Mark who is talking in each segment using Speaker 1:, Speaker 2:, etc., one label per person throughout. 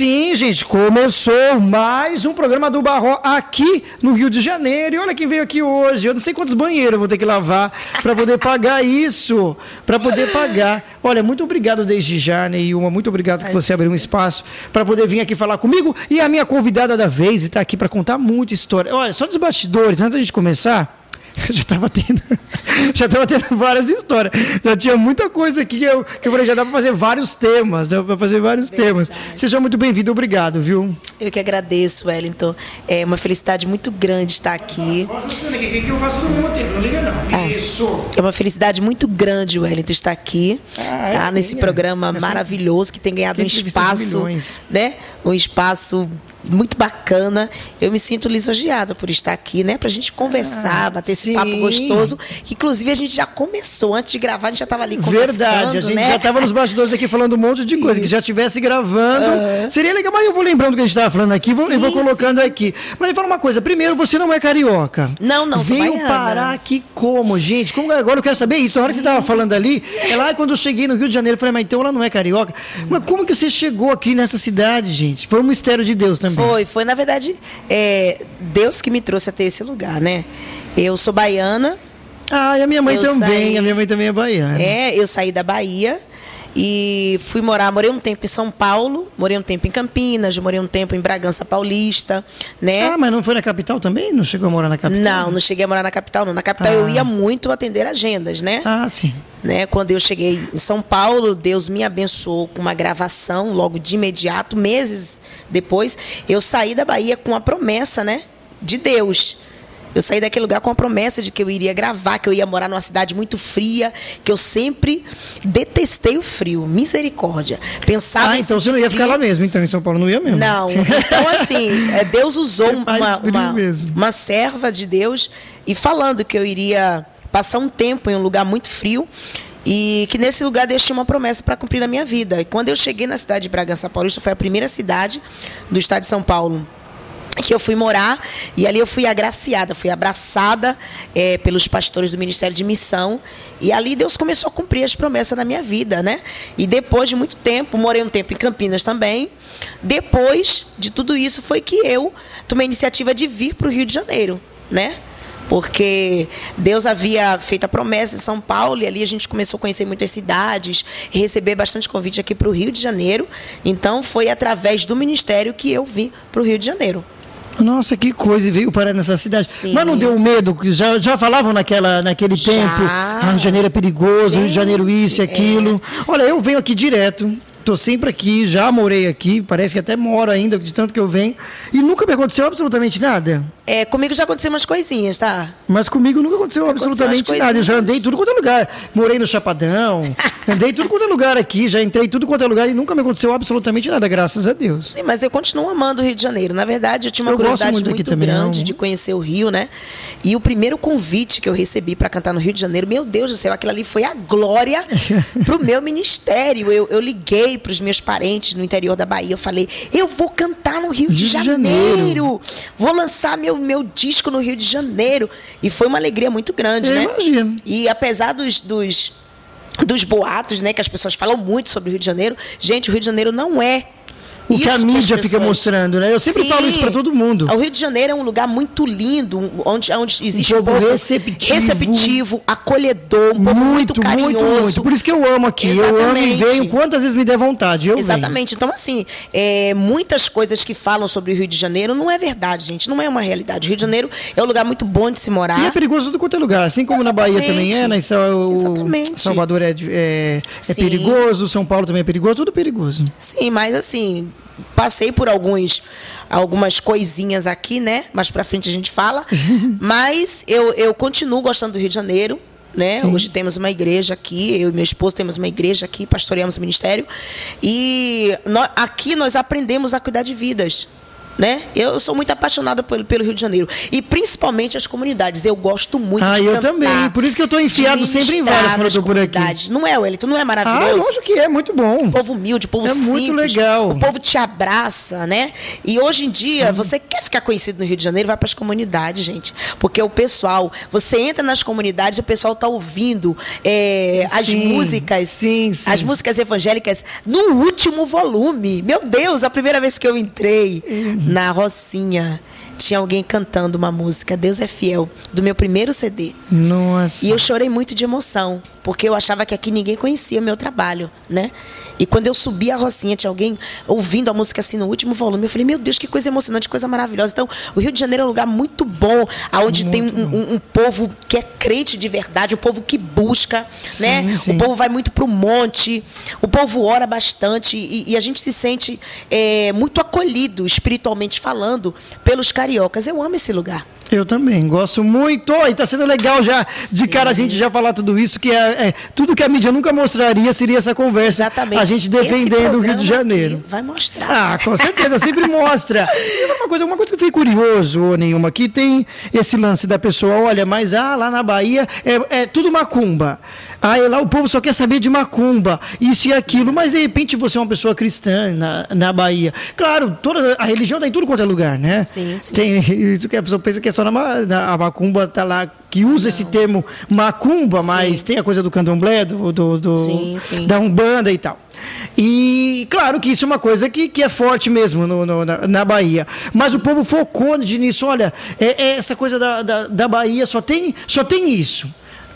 Speaker 1: Sim, gente, começou mais um programa do Barró aqui no Rio de Janeiro. E olha quem veio aqui hoje. Eu não sei quantos banheiros eu vou ter que lavar para poder pagar isso, para poder pagar. Olha, muito obrigado desde já, Neilma. Muito obrigado que você abriu um espaço para poder vir aqui falar comigo. E a minha convidada da vez está aqui para contar muita história. Olha, só dos bastidores, antes da gente começar. já estava tendo, já estava tendo várias histórias. Já tinha muita coisa aqui que eu, que eu falei, já dá para fazer vários temas, dá para fazer vários Verdade. temas. Seja muito bem-vindo, obrigado, viu?
Speaker 2: Eu que agradeço, Wellington. É uma felicidade muito grande estar aqui.
Speaker 1: que eu Isso.
Speaker 2: É uma felicidade muito grande, Wellington, estar aqui, ah, tá? É, nesse programa maravilhoso que tem ganhado um espaço, né? Um espaço muito bacana. Eu me sinto lisonjeada por estar aqui, né? Pra gente conversar, ah, bater sim. esse papo gostoso. Que, inclusive, a gente já começou, antes de gravar, a gente já estava ali conversando.
Speaker 1: Verdade, a gente né? já estava nos bastidores aqui falando um monte de coisa. Isso. Que já estivesse gravando. Uhum. Seria legal, mas eu vou lembrando o que a gente estava falando aqui vou, sim, vou colocando sim. aqui. Mas me fala uma coisa: primeiro, você não é carioca.
Speaker 2: Não, não,
Speaker 1: Veio
Speaker 2: sou
Speaker 1: parar aqui como, gente? Como, agora eu quero saber isso. A hora que você estava falando ali, é lá quando eu cheguei no Rio de Janeiro, eu falei, mas então ela não é carioca. Mas como que você chegou aqui nessa cidade, gente? Foi um mistério de Deus também.
Speaker 2: Foi, foi. Na verdade, é Deus que me trouxe até esse lugar, né? Eu sou baiana.
Speaker 1: Ah, e a minha mãe também. Saí, a minha mãe também é baiana.
Speaker 2: É, eu saí da Bahia e fui morar, morei um tempo em São Paulo, morei um tempo em Campinas, morei um tempo em Bragança Paulista, né?
Speaker 1: Ah, mas não foi na capital também? Não chegou a morar na capital?
Speaker 2: Não, não cheguei a morar na capital, não. Na capital ah. eu ia muito atender agendas, né?
Speaker 1: Ah, sim.
Speaker 2: Né? Quando eu cheguei em São Paulo, Deus me abençoou com uma gravação logo de imediato, meses depois, eu saí da Bahia com a promessa, né, de Deus. Eu saí daquele lugar com a promessa de que eu iria gravar, que eu ia morar numa cidade muito fria, que eu sempre detestei o frio. Misericórdia. Pensava
Speaker 1: Ah, então você não ia frio. ficar lá mesmo, então em São Paulo não ia mesmo.
Speaker 2: Não. Então, assim, é, Deus usou uma, uma, uma serva de Deus e falando que eu iria passar um tempo em um lugar muito frio e que nesse lugar Deus tinha uma promessa para cumprir na minha vida. E quando eu cheguei na cidade de Bragança Paulista, foi a primeira cidade do estado de São Paulo que eu fui morar e ali eu fui agraciada, fui abraçada é, pelos pastores do Ministério de Missão e ali Deus começou a cumprir as promessas na minha vida, né? E depois de muito tempo, morei um tempo em Campinas também. Depois de tudo isso foi que eu tomei a iniciativa de vir para o Rio de Janeiro, né? porque Deus havia feito a promessa em São Paulo e ali a gente começou a conhecer muitas cidades, receber bastante convite aqui para o Rio de Janeiro. Então foi através do ministério que eu vim para o Rio de Janeiro.
Speaker 1: Nossa, que coisa, e veio parar nessa cidade. Sim. Mas não deu medo? Já, já falavam naquela, naquele já. tempo, ah, Rio de Janeiro é perigoso, Gente, Rio de Janeiro isso e aquilo. É. Olha, eu venho aqui direto, Estou sempre aqui, já morei aqui, parece que até moro ainda, de tanto que eu venho. E nunca me aconteceu absolutamente nada.
Speaker 2: É, comigo já aconteceu umas coisinhas, tá?
Speaker 1: Mas comigo nunca aconteceu absolutamente nada. Eu já andei tudo quanto é lugar. Morei no Chapadão, andei tudo quanto é lugar aqui, já entrei tudo quanto é lugar e nunca me aconteceu absolutamente nada, graças a Deus.
Speaker 2: Sim, mas eu continuo amando o Rio de Janeiro. Na verdade, eu tinha uma eu curiosidade muito, muito grande também, de conhecer o Rio, né? E o primeiro convite que eu recebi para cantar no Rio de Janeiro, meu Deus do céu, aquilo ali foi a glória pro meu ministério. Eu, eu liguei para os meus parentes no interior da Bahia, eu falei, eu vou cantar no Rio, Rio de, Janeiro, Janeiro, vou lançar meu, meu disco no Rio de Janeiro. E foi uma alegria muito grande, eu né?
Speaker 1: Imagino.
Speaker 2: E apesar dos, dos dos boatos, né, que as pessoas falam muito sobre o Rio de Janeiro. Gente, o Rio de Janeiro não é
Speaker 1: o que a mídia fica mostrando, né? Eu sempre Sim. falo isso para todo mundo.
Speaker 2: O Rio de Janeiro é um lugar muito lindo, onde, onde existe
Speaker 1: um povo receptivo,
Speaker 2: receptivo acolhedor, um povo muito, muito carinhoso. Muito, muito.
Speaker 1: Por isso que eu amo aqui. Exatamente. Eu amo e venho quantas vezes me der vontade. Eu
Speaker 2: Exatamente.
Speaker 1: Venho.
Speaker 2: Então, assim, é, muitas coisas que falam sobre o Rio de Janeiro não é verdade, gente. Não é uma realidade. O Rio de Janeiro é um lugar muito bom de se morar.
Speaker 1: E é perigoso tudo quanto é lugar. Assim como Exatamente. na Bahia também é, né? Exatamente. Salvador é, é, é perigoso, São Paulo também é perigoso, tudo perigoso.
Speaker 2: Sim, mas assim, passei por alguns algumas coisinhas aqui, né? Mais para frente a gente fala. Mas eu, eu continuo gostando do Rio de Janeiro. Né? Hoje temos uma igreja aqui, eu e meu esposo temos uma igreja aqui, pastoreamos o ministério. E nós, aqui nós aprendemos a cuidar de vidas. Né? Eu sou muito apaixonada pelo, pelo, Rio de Janeiro. E principalmente as comunidades. Eu gosto muito
Speaker 1: ah,
Speaker 2: de
Speaker 1: eu também. Por isso que eu estou enfiado sempre em várias quando eu tô por aqui.
Speaker 2: Não é, Wellington? Não é maravilhoso? Ah,
Speaker 1: lógico que é. Muito bom.
Speaker 2: Povo humilde, povo é simples. É muito legal. O povo te abraça, né? E hoje em dia, Sim. você quer ficar conhecido no Rio de Janeiro, vai para as comunidades, gente. Porque o pessoal, você entra nas comunidades, o pessoal está ouvindo é, as músicas.
Speaker 1: Sim, sim.
Speaker 2: As músicas evangélicas no último volume. Meu Deus, a primeira vez que eu entrei uhum. Na Rocinha tinha alguém cantando uma música, Deus é Fiel, do meu primeiro CD.
Speaker 1: Nossa.
Speaker 2: E eu chorei muito de emoção, porque eu achava que aqui ninguém conhecia o meu trabalho, né? E quando eu subi a Rocinha, tinha alguém ouvindo a música assim no último volume. Eu falei, meu Deus, que coisa emocionante, coisa maravilhosa. Então, o Rio de Janeiro é um lugar muito bom, onde tem um, um, um, povo que é crente de verdade, um povo que busca, sim, né? Sim. O povo vai muito para o monte, o povo ora bastante e, e a gente se sente é, muito acolhido, espiritualmente falando, pelos cariocas. Eu amo esse lugar.
Speaker 1: Eu também, gosto muito. E está sendo legal já, Sim. de cara, a gente já falar tudo isso, que é, é, tudo que a mídia nunca mostraria seria essa conversa.
Speaker 2: Exatamente.
Speaker 1: A gente defendendo o Rio de Janeiro.
Speaker 2: Vai mostrar.
Speaker 1: Ah, com certeza, sempre mostra. E uma coisa, uma coisa que eu fiquei curioso, nenhuma, que tem esse lance da pessoa, olha, mas ah, lá na Bahia é, é tudo macumba. Ah, lá o povo só quer saber de macumba, isso e aquilo, mas de repente você é uma pessoa cristã na, na Bahia. Claro, toda a religião está em tudo quanto é lugar, né?
Speaker 2: Sim, sim.
Speaker 1: Tem, isso que a pessoa pensa que é só na, na a macumba está lá que usa Não. esse termo macumba, mas sim. tem a coisa do candomblé, do, do, do sim, sim. da umbanda e tal. E claro que isso é uma coisa que, que é forte mesmo no, no, na, na, Bahia. Mas o povo focou nisso. Olha, é, é essa coisa da, da, da Bahia só tem, só tem isso.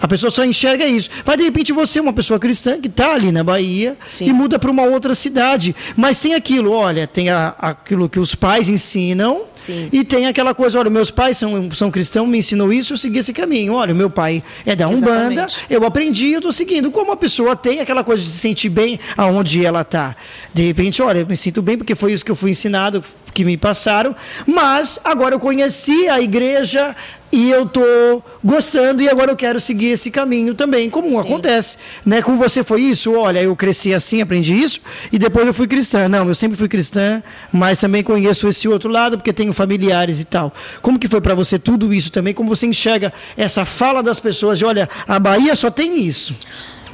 Speaker 1: A pessoa só enxerga isso. Mas de repente você é uma pessoa cristã que está ali na Bahia Sim. e muda para uma outra cidade. Mas tem aquilo, olha, tem a, aquilo que os pais ensinam
Speaker 2: Sim.
Speaker 1: e tem aquela coisa, olha, meus pais são, são cristãos, me ensinou isso, eu segui esse caminho. Olha, o meu pai é da Umbanda, Exatamente. eu aprendi, eu estou seguindo. Como a pessoa tem aquela coisa de se sentir bem aonde ela está. De repente, olha, eu me sinto bem porque foi isso que eu fui ensinado, que me passaram, mas agora eu conheci a igreja, e eu tô gostando e agora eu quero seguir esse caminho também, como Sim. acontece, né? Com você foi isso? Olha, eu cresci assim, aprendi isso e depois eu fui cristã. Não, eu sempre fui cristã, mas também conheço esse outro lado porque tenho familiares e tal. Como que foi para você tudo isso também? Como você enxerga essa fala das pessoas de, olha, a Bahia só tem isso?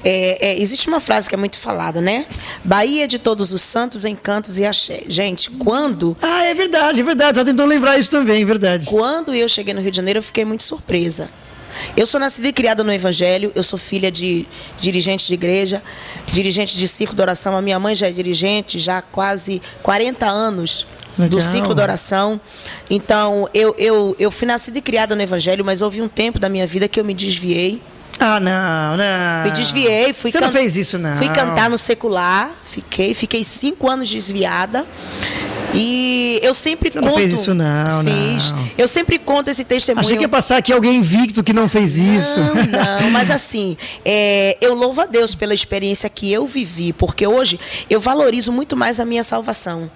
Speaker 2: É, é, existe uma frase que é muito falada, né? Bahia de todos os santos, encantos e axé. Gente, quando.
Speaker 1: Ah, é verdade, é verdade. Tá tentando lembrar isso também, é verdade.
Speaker 2: Quando eu cheguei no Rio de Janeiro, eu fiquei muito surpresa. Eu sou nascida e criada no Evangelho, eu sou filha de dirigente de igreja, dirigente de ciclo de oração. A minha mãe já é dirigente, já há quase 40 anos Legal. do ciclo de oração. Então, eu, eu, eu fui nascida e criada no Evangelho, mas houve um tempo da minha vida que eu me desviei
Speaker 1: ah, não, não.
Speaker 2: Me desviei, fui
Speaker 1: Você can... não fez isso, não.
Speaker 2: Fui cantar no secular, fiquei, fiquei cinco anos desviada. E eu sempre
Speaker 1: Você
Speaker 2: conto.
Speaker 1: Não fez isso, não,
Speaker 2: fiz.
Speaker 1: Não.
Speaker 2: Eu sempre conto esse testemunho.
Speaker 1: Achei que ia passar aqui alguém invicto que não fez isso.
Speaker 2: Não, não mas assim, é, eu louvo a Deus pela experiência que eu vivi, porque hoje eu valorizo muito mais a minha salvação.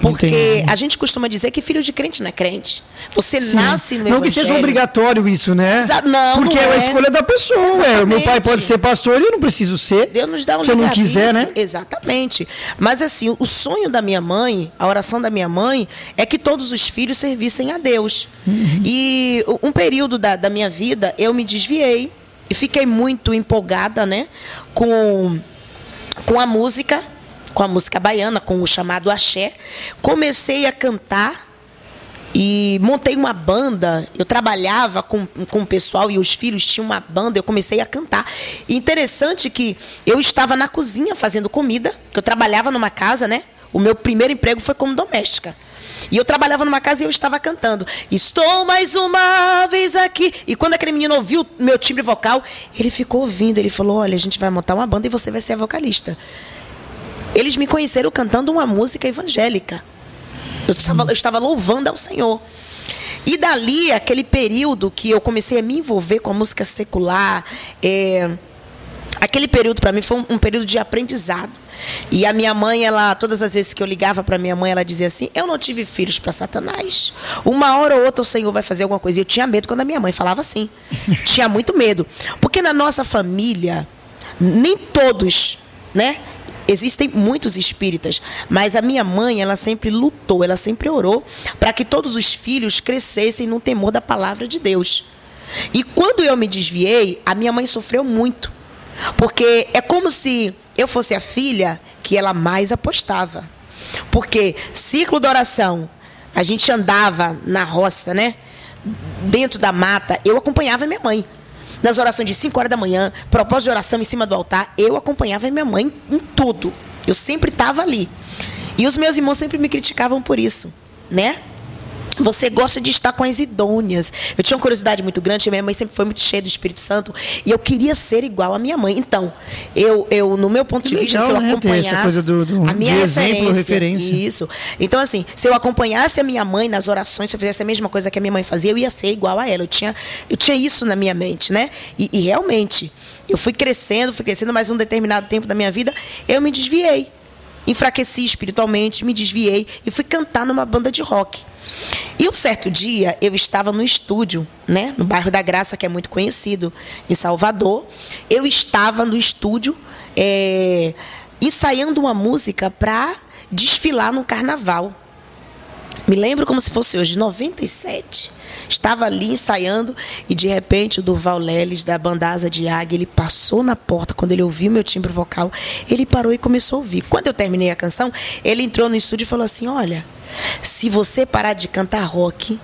Speaker 2: Porque Entendi. a gente costuma dizer que filho de crente não é crente. Você Sim. nasce no
Speaker 1: Não
Speaker 2: evangelho.
Speaker 1: que seja obrigatório isso, né?
Speaker 2: Exa não,
Speaker 1: Porque
Speaker 2: não
Speaker 1: é
Speaker 2: a
Speaker 1: escolha da pessoa. É. Meu pai pode ser pastor e eu não preciso ser.
Speaker 2: Deus nos dá um
Speaker 1: Se eu não quiser, né?
Speaker 2: Exatamente. Mas assim, o sonho da minha mãe, a oração da minha mãe, é que todos os filhos servissem a Deus. Uhum. E um período da, da minha vida, eu me desviei e fiquei muito empolgada, né? Com, com a música com a música baiana, com o chamado axé. Comecei a cantar e montei uma banda. Eu trabalhava com, com o pessoal e os filhos tinham uma banda. Eu comecei a cantar. E interessante que eu estava na cozinha fazendo comida, que eu trabalhava numa casa, né? O meu primeiro emprego foi como doméstica. E eu trabalhava numa casa e eu estava cantando. Estou mais uma vez aqui. E quando aquele menino ouviu meu timbre vocal, ele ficou ouvindo. Ele falou: Olha, a gente vai montar uma banda e você vai ser a vocalista. Eles me conheceram cantando uma música evangélica. Eu estava, eu estava louvando ao Senhor. E dali, aquele período que eu comecei a me envolver com a música secular, é, aquele período para mim foi um, um, período de aprendizado. E a minha mãe, ela, todas as vezes que eu ligava para minha mãe, ela dizia assim: Eu não tive filhos para Satanás. Uma hora ou outra o Senhor vai fazer alguma coisa. E eu tinha medo quando a minha mãe falava assim. tinha muito medo. Porque na nossa família, nem todos, né? Existem muitos espíritas, mas a minha mãe, ela sempre lutou, ela sempre orou para que todos os filhos crescessem no temor da palavra de Deus. E quando eu me desviei, a minha mãe sofreu muito. Porque é como se eu fosse a filha que ela mais apostava. Porque ciclo de oração, a gente andava na roça, né? Dentro da mata, eu acompanhava minha mãe. Nas orações de 5 horas da manhã, propósito de oração em cima do altar, eu acompanhava minha mãe em tudo. Eu sempre estava ali. E os meus irmãos sempre me criticavam por isso, né? Você gosta de estar com as idôneas. Eu tinha uma curiosidade muito grande, minha mãe sempre foi muito cheia do Espírito Santo, e eu queria ser igual à minha mãe. Então, eu, eu no meu ponto de vista, Legal, se eu né? acompanhasse do, do, a minha referência, exemplo, referência. Isso. Então, assim, se eu acompanhasse a minha mãe nas orações, se eu fizesse a mesma coisa que a minha mãe fazia, eu ia ser igual a ela. Eu tinha, eu tinha isso na minha mente, né? E, e realmente, eu fui crescendo, fui crescendo, mas um determinado tempo da minha vida, eu me desviei enfraqueci espiritualmente, me desviei e fui cantar numa banda de rock. E um certo dia eu estava no estúdio, né, no bairro da Graça, que é muito conhecido em Salvador. Eu estava no estúdio é, ensaiando uma música para desfilar no carnaval. Me lembro como se fosse hoje, 97. Estava ali ensaiando e de repente o Durval Leles da Bandasa de Águia, ele passou na porta quando ele ouviu meu timbre vocal, ele parou e começou a ouvir. Quando eu terminei a canção, ele entrou no estúdio e falou assim: "Olha, se você parar de cantar rock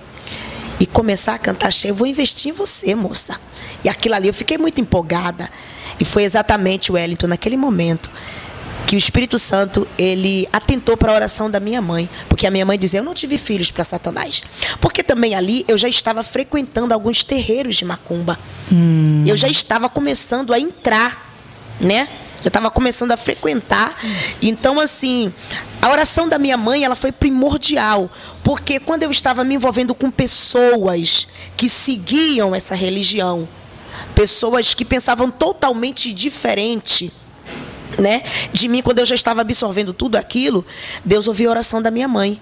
Speaker 2: e começar a cantar cheio, eu vou investir em você, moça". E aquilo ali eu fiquei muito empolgada. E foi exatamente o Wellington naquele momento que o Espírito Santo ele atentou para a oração da minha mãe, porque a minha mãe dizia: "Eu não tive filhos para Satanás". Porque também ali eu já estava frequentando alguns terreiros de macumba. Hum. Eu já estava começando a entrar, né? Eu estava começando a frequentar. Então, assim, a oração da minha mãe ela foi primordial. Porque quando eu estava me envolvendo com pessoas que seguiam essa religião, pessoas que pensavam totalmente diferente né, de mim quando eu já estava absorvendo tudo aquilo, Deus ouviu a oração da minha mãe.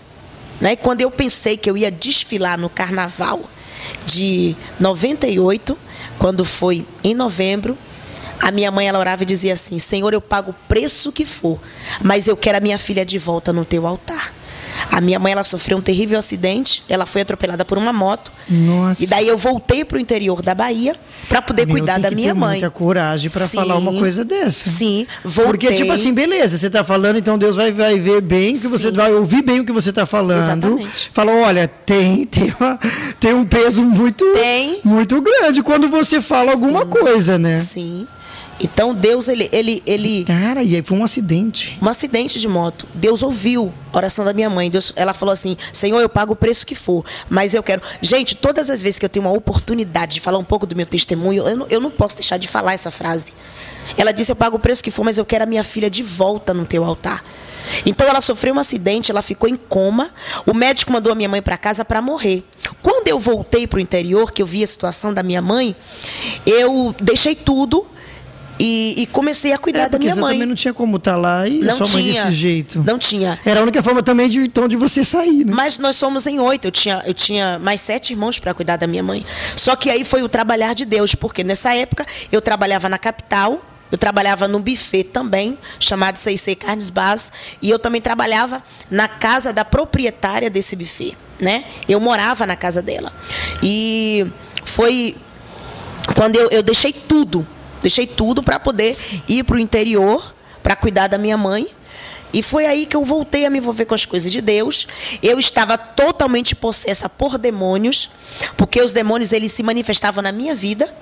Speaker 2: Né? E quando eu pensei que eu ia desfilar no carnaval de 98, quando foi em novembro, a minha mãe ela orava e dizia assim: Senhor, eu pago o preço que for, mas eu quero a minha filha de volta no teu altar. A minha mãe ela sofreu um terrível acidente, ela foi atropelada por uma moto. Nossa. E daí eu voltei para o interior da Bahia para poder Meu, cuidar da minha mãe.
Speaker 1: Muita coragem para falar uma coisa dessa.
Speaker 2: Sim, voltei.
Speaker 1: Porque tipo assim, beleza, você está falando, então Deus vai, vai ver bem que Sim. você vai ouvir bem o que você está falando. Exatamente. Falou, olha, tem tem, uma, tem um peso muito tem. muito grande quando você fala Sim. alguma coisa, né?
Speaker 2: Sim. Então Deus ele ele ele
Speaker 1: Cara, e aí foi um acidente.
Speaker 2: Um acidente de moto. Deus ouviu a oração da minha mãe. Deus, ela falou assim: "Senhor, eu pago o preço que for, mas eu quero". Gente, todas as vezes que eu tenho uma oportunidade de falar um pouco do meu testemunho, eu não, eu não posso deixar de falar essa frase. Ela disse: "Eu pago o preço que for, mas eu quero a minha filha de volta no teu altar". Então ela sofreu um acidente, ela ficou em coma. O médico mandou a minha mãe para casa para morrer. Quando eu voltei para o interior, que eu vi a situação da minha mãe, eu deixei tudo e, e, comecei a cuidar é, da minha
Speaker 1: você
Speaker 2: mãe.
Speaker 1: também não tinha como estar tá lá e não sua mãe tinha, desse jeito.
Speaker 2: Não tinha.
Speaker 1: Era a única forma também de então de você sair, né?
Speaker 2: Mas nós somos em oito. Eu tinha, eu tinha mais sete irmãos para cuidar da minha mãe. Só que aí foi o trabalhar de Deus, porque nessa época eu trabalhava na capital. Eu trabalhava num buffet também, chamado C&C Carnes Bas, e eu também trabalhava na casa da proprietária desse buffet, né? Eu morava na casa dela. E foi quando eu, eu deixei tudo Deixei tudo para poder ir para o interior, para cuidar da minha mãe. E foi aí que eu voltei a me envolver com as coisas de Deus. Eu estava totalmente possessa por demônios, porque os demônios eles se manifestavam na minha vida.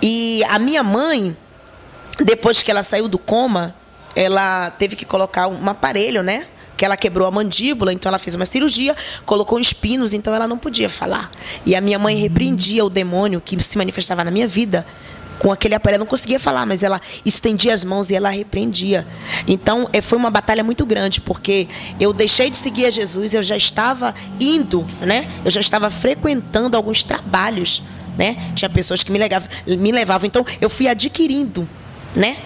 Speaker 2: E a minha mãe, depois que ela saiu do coma, ela teve que colocar um aparelho, né? Que ela quebrou a mandíbula, então ela fez uma cirurgia, colocou espinos, então ela não podia falar. E a minha mãe repreendia o demônio que se manifestava na minha vida com aquele aparelho. Não conseguia falar, mas ela estendia as mãos e ela repreendia. Então, é, foi uma batalha muito grande, porque eu deixei de seguir a Jesus, eu já estava indo, né? Eu já estava frequentando alguns trabalhos, né? Tinha pessoas que me levavam, me levavam. Então, eu fui adquirindo, né?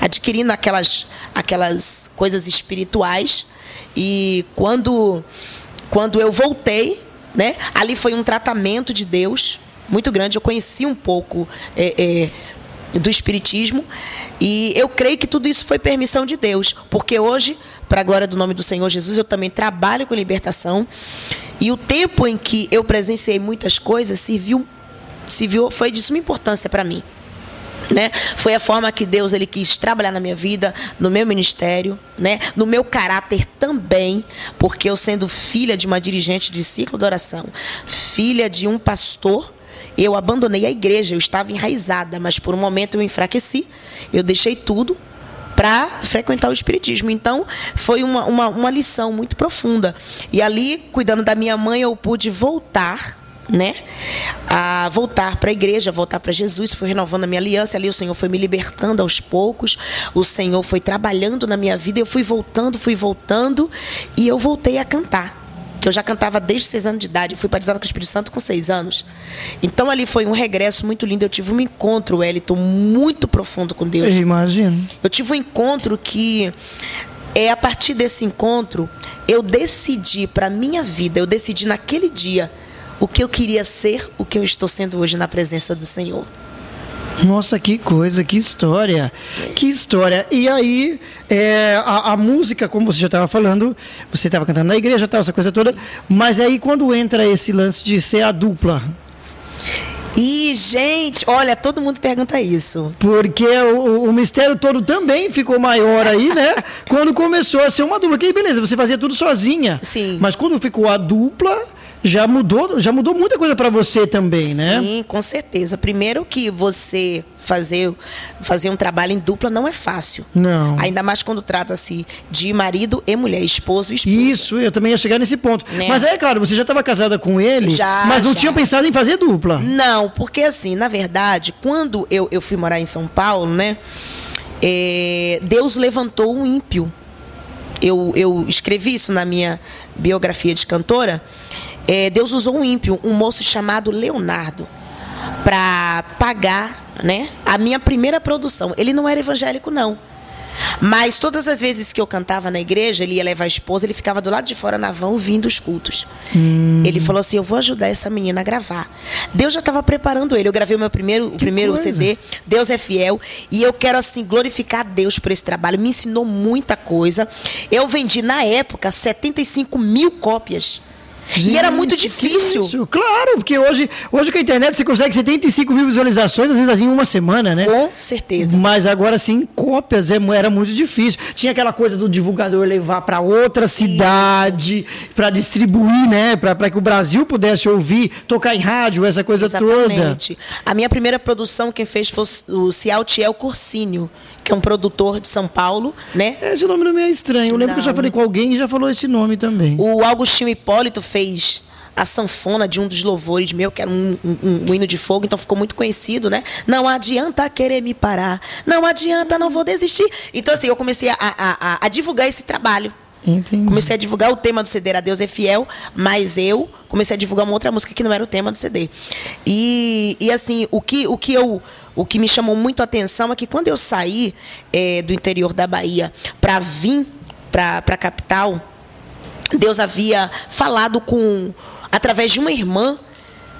Speaker 2: Adquirindo aquelas, aquelas coisas espirituais. E quando, quando eu voltei, né? Ali foi um tratamento de Deus muito grande. Eu conheci um pouco é, é, do Espiritismo. E eu creio que tudo isso foi permissão de Deus, porque hoje, para a glória do nome do Senhor Jesus, eu também trabalho com libertação. E o tempo em que eu presenciei muitas coisas serviu, serviu foi de suma importância para mim. Né? Foi a forma que Deus ele quis trabalhar na minha vida, no meu ministério, né? No meu caráter também, porque eu sendo filha de uma dirigente de ciclo de oração, filha de um pastor, eu abandonei a igreja, eu estava enraizada, mas por um momento eu enfraqueci, eu deixei tudo para frequentar o Espiritismo. Então, foi uma, uma, uma, lição muito profunda. E ali, cuidando da minha mãe, eu pude voltar. Né? A voltar para a igreja, voltar para Jesus, foi renovando a minha aliança. Ali o Senhor foi me libertando aos poucos, o Senhor foi trabalhando na minha vida. Eu fui voltando, fui voltando e eu voltei a cantar que eu já cantava desde seis anos de idade. Eu fui batizada com o Espírito Santo com seis anos. Então ali foi um regresso muito lindo. Eu tive um encontro, Wellington, muito profundo com Deus.
Speaker 1: Eu imagino.
Speaker 2: Eu tive um encontro que é a partir desse encontro eu decidi para minha vida, eu decidi naquele dia o que eu queria ser, o que eu estou sendo hoje na presença do Senhor.
Speaker 1: Nossa, que coisa, que história. Que história. E aí, é, a, a, música, como você já estava falando, você estava cantando na igreja, tal, essa coisa toda. Sim. Mas aí, quando entra esse lance de ser a dupla,
Speaker 2: e, gente, olha, todo mundo pergunta isso.
Speaker 1: Porque o, o, mistério todo também ficou maior aí, né? quando começou a ser uma dupla. Que beleza, você fazia tudo sozinha.
Speaker 2: Sim.
Speaker 1: Mas quando ficou a dupla, já mudou, já mudou muita coisa para você também, né?
Speaker 2: Sim, com certeza. Primeiro que você fazer, fazer um trabalho em dupla não é fácil.
Speaker 1: Não.
Speaker 2: Ainda mais quando trata-se de marido e mulher, esposo e esposa.
Speaker 1: Isso, eu também ia chegar nesse ponto. Né? Mas é claro, você já estava casada com ele,
Speaker 2: já,
Speaker 1: mas não
Speaker 2: já.
Speaker 1: tinha pensado em fazer dupla.
Speaker 2: Não, porque assim, na verdade, quando eu, eu fui morar em São Paulo, né? É, Deus levantou um ímpio. Eu, eu escrevi isso na minha biografia de cantora é, Deus usou um ímpio, um moço chamado Leonardo, para pagar né, a minha primeira produção. Ele não era evangélico, não. Mas todas as vezes que eu cantava na igreja, ele ia levar a esposa, ele ficava do lado de fora na van ouvindo os cultos. Hum. Ele falou assim: Eu vou ajudar essa menina a gravar. Deus já estava preparando ele. Eu gravei o meu primeiro, o primeiro coisa. CD, Deus é Fiel. E eu quero, assim, glorificar a Deus por esse trabalho. Me ensinou muita coisa. Eu vendi, na época, 75 mil cópias. Gente, e era muito difícil.
Speaker 1: Claro, porque hoje, hoje com a internet você consegue 75 mil visualizações, às vezes em uma semana, né?
Speaker 2: Com certeza.
Speaker 1: Mas agora sim, cópias é, era muito difícil. Tinha aquela coisa do divulgador levar para outra cidade, para distribuir, né? Para que o Brasil pudesse ouvir, tocar em rádio, essa coisa
Speaker 2: Exatamente. toda. A minha primeira produção, quem fez foi o Cialtiel Corsínio, que é um produtor de São Paulo, né?
Speaker 1: Esse nome não me é estranho. Eu lembro não. que eu já falei com alguém e já falou esse nome também.
Speaker 2: O Augustinho Hipólito fez a sanfona de um dos louvores meu, que era um, um, um, hino de fogo, então ficou muito conhecido, né? Não adianta querer me parar, não adianta, não vou desistir. Então, assim, eu comecei a, a, a, a divulgar esse trabalho.
Speaker 1: Entendi.
Speaker 2: Comecei a divulgar o tema do CD, A Deus é Fiel, mas eu comecei a divulgar uma outra música que não era o tema do CD. E, e assim, o que, o que eu o que me chamou muito a atenção é que quando eu saí é, do interior da Bahia para vir para a capital, Deus havia falado com através de uma irmã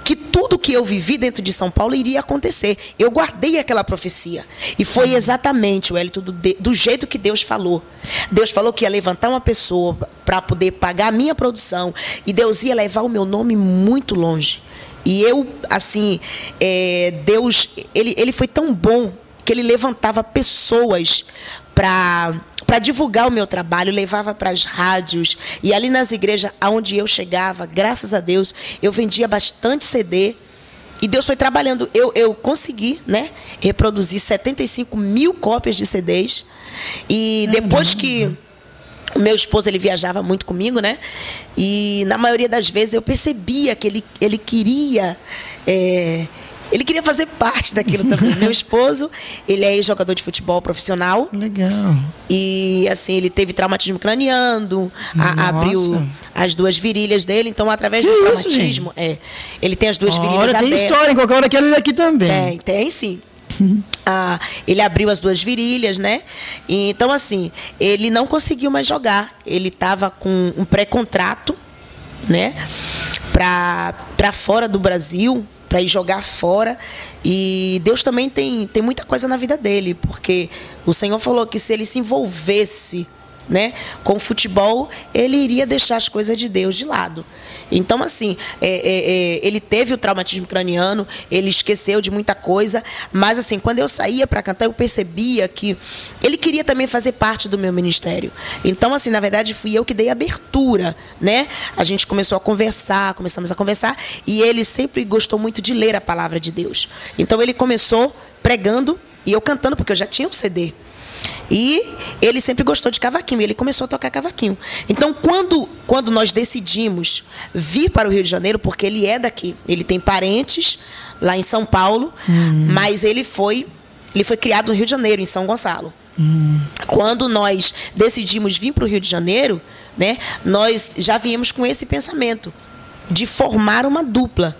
Speaker 2: que tudo que eu vivi dentro de São Paulo iria acontecer. Eu guardei aquela profecia. E foi exatamente, o do, do jeito que Deus falou. Deus falou que ia levantar uma pessoa para poder pagar a minha produção. E Deus ia levar o meu nome muito longe. E eu, assim, é, Deus, ele, ele foi tão bom que ele levantava pessoas para para divulgar o meu trabalho, levava para as rádios e ali nas igrejas aonde eu chegava, graças a Deus, eu vendia bastante CD. E Deus foi trabalhando. Eu, eu consegui né, reproduzir 75 mil cópias de CDs. E depois que o meu esposo ele viajava muito comigo, né? E na maioria das vezes eu percebia que ele, ele queria é, ele queria fazer parte daquilo também. Meu esposo, ele é jogador de futebol profissional.
Speaker 1: Legal.
Speaker 2: E assim, ele teve traumatismo craniano, a, abriu as duas virilhas dele, então através que do traumatismo, é, ele tem as duas virilhas
Speaker 1: Olha, tem história, em qualquer hora que ele aqui também.
Speaker 2: Tem, tem sim. Ah, ele abriu as duas virilhas, né? E, então, assim, ele não conseguiu mais jogar. Ele estava com um pré-contrato, né? Para fora do Brasil, para ir jogar fora. E Deus também tem, tem muita coisa na vida dele, porque o Senhor falou que se ele se envolvesse né, com o futebol, ele iria deixar as coisas de Deus de lado. Então, assim, é, é, é, ele teve o traumatismo craniano, ele esqueceu de muita coisa, mas, assim, quando eu saía para cantar, eu percebia que ele queria também fazer parte do meu ministério. Então, assim, na verdade, fui eu que dei abertura, né? A gente começou a conversar, começamos a conversar, e ele sempre gostou muito de ler a palavra de Deus. Então, ele começou pregando e eu cantando, porque eu já tinha um CD. E ele sempre gostou de cavaquinho, e ele começou a tocar cavaquinho. Então, quando, quando nós decidimos vir para o Rio de Janeiro, porque ele é daqui, ele tem parentes lá em São Paulo, uhum. mas ele foi, ele foi criado no Rio de Janeiro, em São Gonçalo. Uhum. Quando nós decidimos vir para o Rio de Janeiro, né, nós já viemos com esse pensamento de formar uma dupla.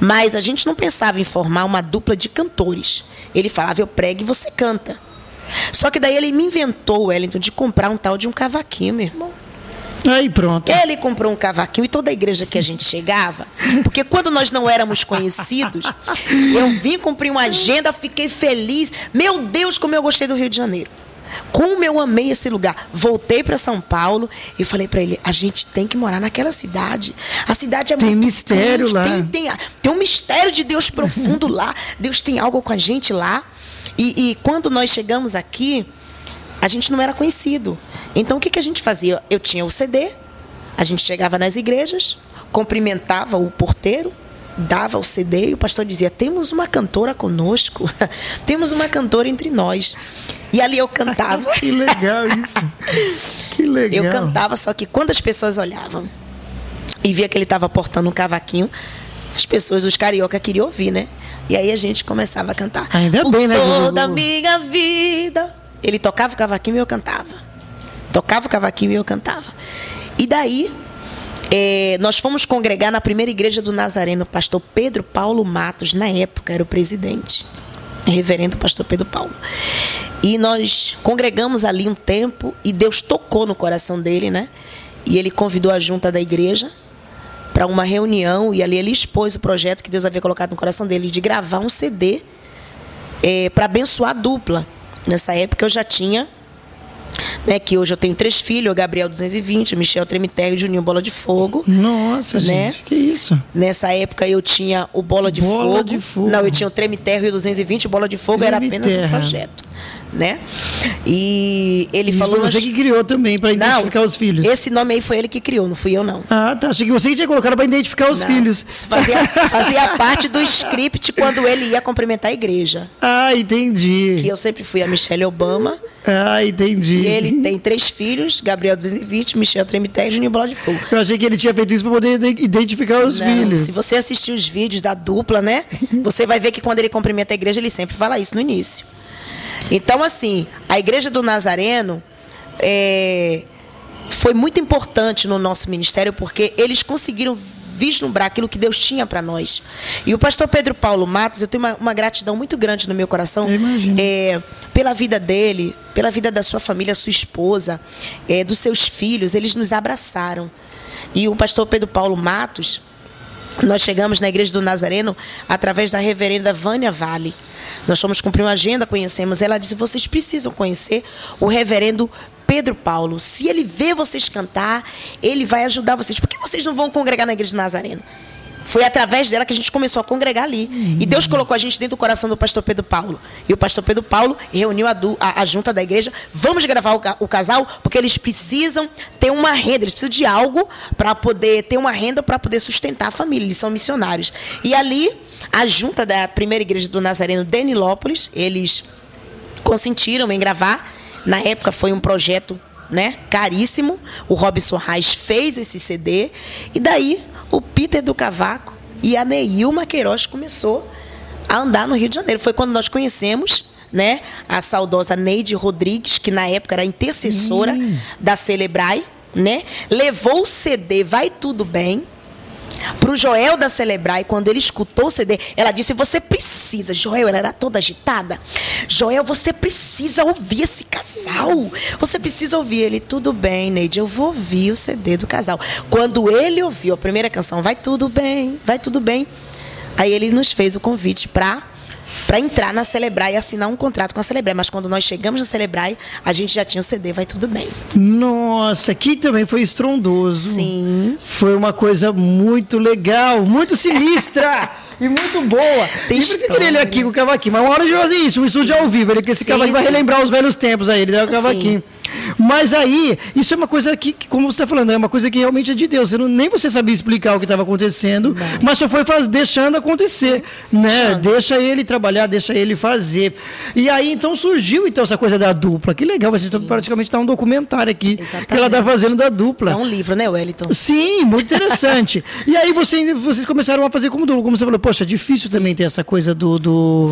Speaker 2: Mas a gente não pensava em formar uma dupla de cantores. Ele falava, eu prego e você canta. Só que daí ele me inventou, Wellington, de comprar um tal de um cavaquinho, meu irmão.
Speaker 1: Aí pronto.
Speaker 2: Ele comprou um cavaquinho e toda a igreja que a gente chegava, porque quando nós não éramos conhecidos, eu vim cumprir uma agenda, fiquei feliz. Meu Deus, como eu gostei do Rio de Janeiro. Como eu amei esse lugar. Voltei para São Paulo e falei para ele: a gente tem que morar naquela cidade. A cidade é
Speaker 1: tem muito mistério lá.
Speaker 2: Tem, tem, tem um mistério de Deus profundo lá. Deus tem algo com a gente lá. E, e, quando nós chegamos aqui, a gente não era conhecido. Então o que, que a gente fazia? Eu tinha o CD, a gente chegava nas igrejas, cumprimentava o porteiro, dava o CD e o pastor dizia: Temos uma cantora conosco, temos uma cantora entre nós. E ali eu cantava.
Speaker 1: que legal isso. Que legal.
Speaker 2: Eu cantava, só que quando as pessoas olhavam e via que ele estava portando um cavaquinho, as pessoas, os carioca, queriam ouvir, né? E aí a gente começava a cantar.
Speaker 1: Ainda Por bem, né?
Speaker 2: Toda a minha vida. Ele tocava o cavaquinho e eu cantava. Tocava o cavaquinho e eu cantava. E daí, é, nós fomos congregar na primeira igreja do Nazareno, pastor Pedro Paulo Matos, na época era o presidente. Reverendo pastor Pedro Paulo. E nós congregamos ali um tempo e Deus tocou no coração dele, né? E ele convidou a junta da igreja para uma reunião e ali ele expôs o projeto que Deus havia colocado no coração dele de gravar um CD é, para abençoar a dupla. Nessa época eu já tinha, né, que hoje eu tenho três filhos, o Gabriel 220, o Michel Tremiterra e o Juninho Bola de Fogo.
Speaker 1: Nossa, né? gente, que isso.
Speaker 2: Nessa época eu tinha o Bola de,
Speaker 1: Bola
Speaker 2: Fogo.
Speaker 1: de Fogo.
Speaker 2: Não, eu tinha o Tremiterra e o 220, o Bola de Fogo era apenas um projeto né? E ele
Speaker 1: Isso
Speaker 2: falou.
Speaker 1: Você que criou também para identificar
Speaker 2: não,
Speaker 1: os filhos.
Speaker 2: Esse nome aí foi ele que criou, não fui eu não.
Speaker 1: Ah, tá. Achei que você que tinha colocado para identificar os
Speaker 2: não.
Speaker 1: filhos.
Speaker 2: Fazia, fazia parte do script quando ele ia cumprimentar a igreja.
Speaker 1: Ah, entendi.
Speaker 2: Que eu sempre fui a Michelle Obama.
Speaker 1: Ah, entendi.
Speaker 2: E ele tem três filhos, Gabriel 220, Michel Tremité e Juninho Bola de Fogo.
Speaker 1: Eu achei que ele tinha feito isso para poder identificar os
Speaker 2: não,
Speaker 1: filhos.
Speaker 2: Se você assistir os vídeos da dupla, né? Você vai ver que quando ele cumprimenta a igreja, ele sempre fala isso no início. Então, assim, a Igreja do Nazareno é, foi muito importante no nosso ministério porque eles conseguiram vislumbrar aquilo que Deus tinha para nós. E o pastor Pedro Paulo Matos, eu tenho uma, uma gratidão muito grande no meu coração é, pela vida dele, pela vida da sua família, sua esposa, é, dos seus filhos. Eles nos abraçaram. E o pastor Pedro Paulo Matos, nós chegamos na igreja do Nazareno através da reverenda Vânia Vale. Nós fomos cumprir uma agenda, conhecemos. Ela disse: vocês precisam conhecer o reverendo Pedro Paulo. Se ele vê vocês cantar, ele vai ajudar vocês. Por que vocês não vão congregar na igreja de Nazareno? Foi através dela que a gente começou a congregar ali. Uhum. E Deus colocou a gente dentro do coração do pastor Pedro Paulo. E o pastor Pedro Paulo reuniu a, a, a junta da igreja. Vamos gravar o, o, casal, porque eles precisam ter uma renda, eles precisam de algo para poder ter uma renda para poder sustentar a família. Eles são missionários. E ali, a junta da primeira igreja do Nazareno de Nilópolis, eles consentiram em gravar. Na época foi um projeto né, caríssimo. O Robson Reis fez esse CD. E daí o Peter do Cavaco e a Neilma Queiroz começou a andar no Rio de Janeiro. Foi quando nós conhecemos né, a saudosa Neide Rodrigues, que na época era intercessora hum. da Celebrai, né? Levou o CD Vai Tudo Bem para o Joel da Celebrar, e quando ele escutou o CD, ela disse: Você precisa, Joel, ela era toda agitada. Joel, você precisa ouvir esse casal. Você precisa ouvir ele. Tudo bem, Neide, eu vou ouvir o CD do casal. Quando ele ouviu a primeira canção, Vai Tudo Bem, Vai Tudo Bem. Aí ele nos fez o convite para para entrar na Celebrai e assinar um contrato com a Celebrai. Mas quando nós chegamos na Celebrai, a gente já tinha o CD, vai tudo bem.
Speaker 1: Nossa, aqui também foi estrondoso.
Speaker 2: Sim.
Speaker 1: Foi uma coisa muito legal, muito sinistra. e muito boa. Tem e por que ele aqui com o cavaquinho? Mas uma hora de fazer isso, um estúdio ao vivo. Ele que esse sim, cavaquinho sim. vai relembrar os velhos tempos aí, ele dá o cavaquinho. Sim. Mas aí, isso é uma coisa que, que como você está falando, é uma coisa que realmente é de Deus. Você não, nem você sabia explicar o que estava acontecendo, não. mas só foi faz, deixando acontecer. Né? Deixa ele trabalhar, deixa ele fazer. E aí, então, surgiu então essa coisa da dupla. Que legal, você praticamente está um documentário aqui Exatamente. que ela está fazendo da dupla. É
Speaker 2: um livro, né, Wellington?
Speaker 1: Sim, muito interessante. e aí você, vocês começaram a fazer como dupla, como você falou, poxa, é difícil Sim. também ter essa coisa do, do,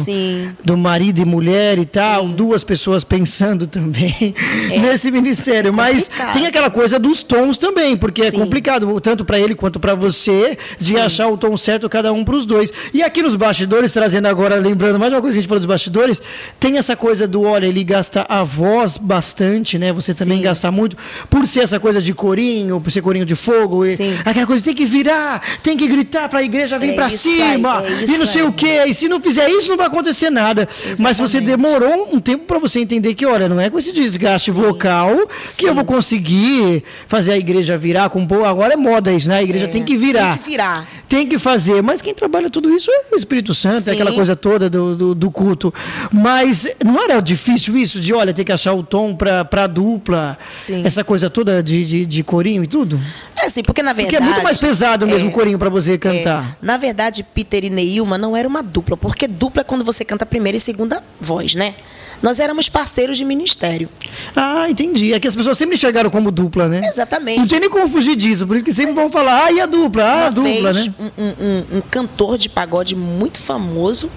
Speaker 1: do marido e mulher e tal, Sim. duas pessoas pensando também. É. Nesse ministério, é mas tem aquela coisa dos tons também, porque é Sim. é complicado, tanto para ele quanto para você, de Sim. achar o tom certo cada um para os dois. E aqui nos bastidores, trazendo agora, lembrando mais uma coisa que a gente falou dos bastidores, tem essa coisa do, olha, ele gasta a voz bastante, né? Você também Sim. gasta muito, por ser essa coisa de corinho, por ser corinho de fogo, e aquela coisa, tem que virar, tem que gritar para a igreja vir é para cima, aí, é e não sei aí. o quê, e se não fizer isso, não vai acontecer nada. Exatamente. Mas você demorou um tempo para você entender que, olha, não é com esse desgaste vocal Sim. que eu vou conseguir fazer a igreja virar com boa. Agora é moda isso, né? A igreja é, tem que virar.
Speaker 2: Tem que virar.
Speaker 1: Tem que fazer. Mas quem trabalha tudo isso é o Espírito Santo, Sim. é aquela coisa toda do, do, do, culto. Mas não era difícil isso de, olha, ter que achar o tom para a dupla, Sim. essa coisa toda de, de, de corinho e tudo?
Speaker 2: É sim, porque na verdade.
Speaker 1: Porque é muito mais pesado mesmo o é, corinho para você cantar.
Speaker 2: É, na verdade, Peter e Neilma não era uma dupla, porque dupla é quando você canta primeira e segunda voz, né? Nós éramos parceiros de ministério.
Speaker 1: Ah, entendi. É que as pessoas sempre enxergaram como dupla, né?
Speaker 2: Exatamente.
Speaker 1: Não tinha nem como fugir disso, por isso que sempre Mas, vão falar, ah, e a dupla? Ah, a dupla, né?
Speaker 2: Um, um, um cantor de pagode muito famoso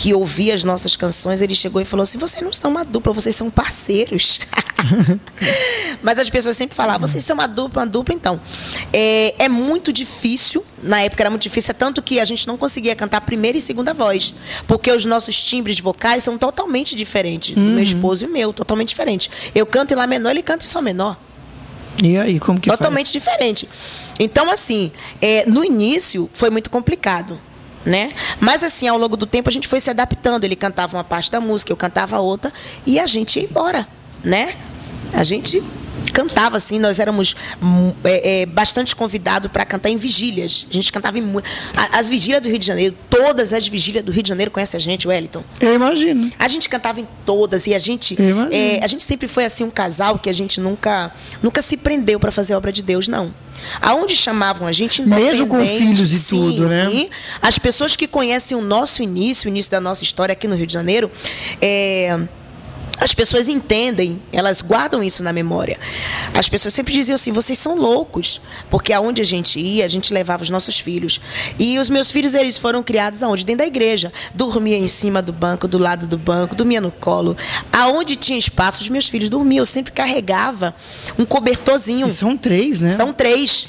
Speaker 2: que ouvia as nossas canções, ele chegou e falou assim: vocês não são uma dupla, vocês são parceiros. Mas as pessoas sempre falavam: vocês são uma dupla, uma dupla. Então, é, é muito difícil. Na época era muito difícil, é tanto que a gente não conseguia cantar primeira e segunda voz, porque os nossos timbres vocais são totalmente diferentes. Uhum. Do meu uhum. esposo e o meu, totalmente diferente. Eu canto em Lá menor, ele canta em Sol menor.
Speaker 1: E aí, como que
Speaker 2: Totalmente
Speaker 1: faz?
Speaker 2: diferente. Então, assim, é, no início foi muito complicado né? Mas assim, ao longo do tempo a gente foi se adaptando. Ele cantava uma parte da música, eu cantava outra e a gente ia embora, né? A gente cantava assim, nós éramos hum, é, é, bastante convidados para cantar em vigílias. A gente cantava em as vigílias do Rio de Janeiro, todas as vigílias do Rio de Janeiro conhece a gente, Wellington.
Speaker 1: Eu imagino.
Speaker 2: A gente cantava em todas e a gente é, a gente sempre foi assim um casal que a gente nunca nunca se prendeu para fazer obra de Deus, não. Aonde chamavam a gente
Speaker 1: Mesmo com filhos e sim, tudo, né?
Speaker 2: As pessoas que conhecem o nosso início, o início da nossa história aqui no Rio de Janeiro, é, as pessoas entendem, elas guardam isso na memória. As pessoas sempre diziam assim: vocês são loucos, porque aonde a gente ia, a gente levava os nossos filhos. E os meus filhos, eles foram criados aonde? Dentro da igreja. Dormia em cima do banco, do lado do banco, dormia no colo. Aonde tinha espaço, os meus filhos dormiam. Eu sempre carregava um cobertorzinho. E
Speaker 1: são três, né?
Speaker 2: São três.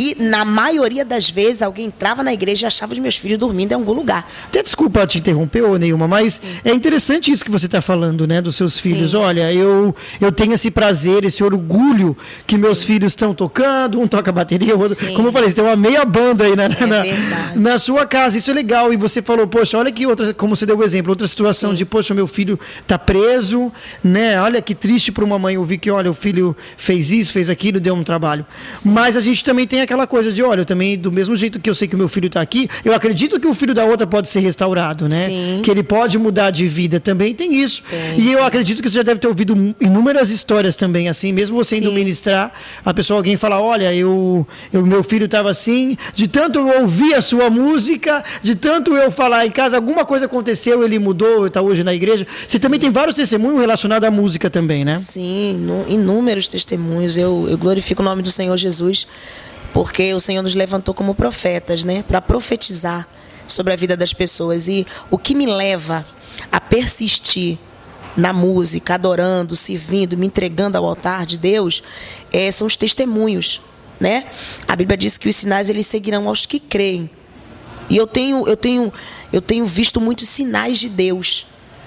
Speaker 2: E na maioria das vezes alguém entrava na igreja e achava os meus filhos dormindo em algum lugar.
Speaker 1: Até desculpa te interromper, ô Neilma, mas Sim. é interessante isso que você está falando, né, dos seus filhos. Sim. Olha, eu, eu tenho esse prazer, esse orgulho que Sim. meus filhos estão tocando, um toca bateria, o outro. Como eu falei, você tem uma meia banda aí na, é na, na, sua casa, isso é legal. E você falou, poxa, olha que outra, como você deu o exemplo, outra situação de, poxa, meu filho está preso, né? Olha que triste para uma mãe ouvir que, olha, o filho fez isso, fez aquilo, deu um trabalho. Mas a gente também tem aquela coisa de, olha, eu também, do mesmo jeito que eu sei que o meu filho está aqui, eu acredito que o filho da outra pode ser restaurado, né? Sim. Que ele pode mudar de vida. Também tem isso. Tem. E eu acredito que você já deve ter ouvido inúmeras histórias também, assim, mesmo você Sim. indo ministrar, a pessoa, alguém fala, olha, eu, eu meu filho estava assim, de tanto eu ouvir a sua música, de tanto eu falar em casa, alguma coisa aconteceu, ele mudou, está hoje na igreja. Você Sim. também tem vários testemunhos relacionados à música também, né?
Speaker 2: Sim, inúmeros testemunhos. Eu, eu glorifico o nome do Senhor Jesus porque o Senhor nos levantou como profetas, né, para profetizar sobre a vida das pessoas. E o que me leva a persistir na música, adorando, servindo, me entregando ao altar de Deus, é, são os testemunhos, né? A Bíblia diz que os sinais eles seguirão aos que creem. E eu tenho, eu tenho, eu tenho visto muitos sinais de Deus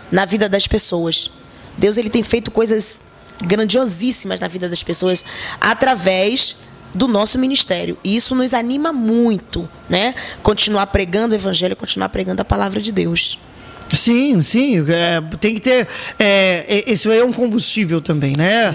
Speaker 2: na vida das pessoas. Deus ele tem feito coisas grandiosíssimas na vida das pessoas através do nosso ministério. E isso nos anima muito, né? Continuar pregando o evangelho, continuar pregando a palavra de Deus.
Speaker 1: Sim, sim. É, tem que ter. É, isso aí é um combustível também, né?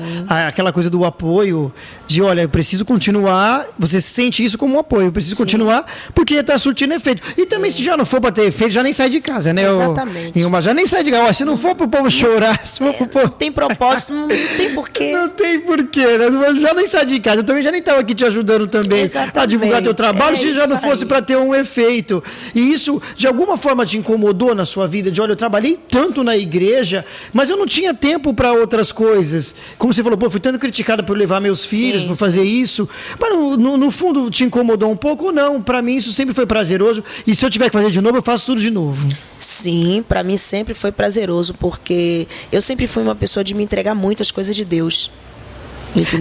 Speaker 1: Aquela coisa do apoio, de olha, eu preciso continuar. Você sente isso como um apoio, eu preciso sim. continuar, porque está surtindo efeito. E também, se já não for para ter efeito, já nem sai de casa, né?
Speaker 2: Exatamente.
Speaker 1: Eu, uma, já nem sai de casa. Se não for para o povo chorar, se for
Speaker 2: pro povo... Não tem propósito, não, tem porquê.
Speaker 1: Não tem porquê, né? Já nem sai de casa. Eu também já nem estava aqui te ajudando também Exatamente. a divulgar teu trabalho, é se já não fosse para ter um efeito. E isso, de alguma forma, te incomodou na sua vida? De olha, eu trabalhei tanto na igreja, mas eu não tinha tempo para outras coisas. Como você falou, pô, fui tanto criticada por levar meus filhos, sim, por fazer sim. isso. Mas no, no, no, fundo te incomodou um pouco ou não? Para mim isso sempre foi prazeroso. E se eu tiver que fazer de novo, eu faço tudo de novo.
Speaker 2: Sim, para mim sempre foi prazeroso, porque eu sempre fui uma pessoa de me entregar muito às coisas de Deus.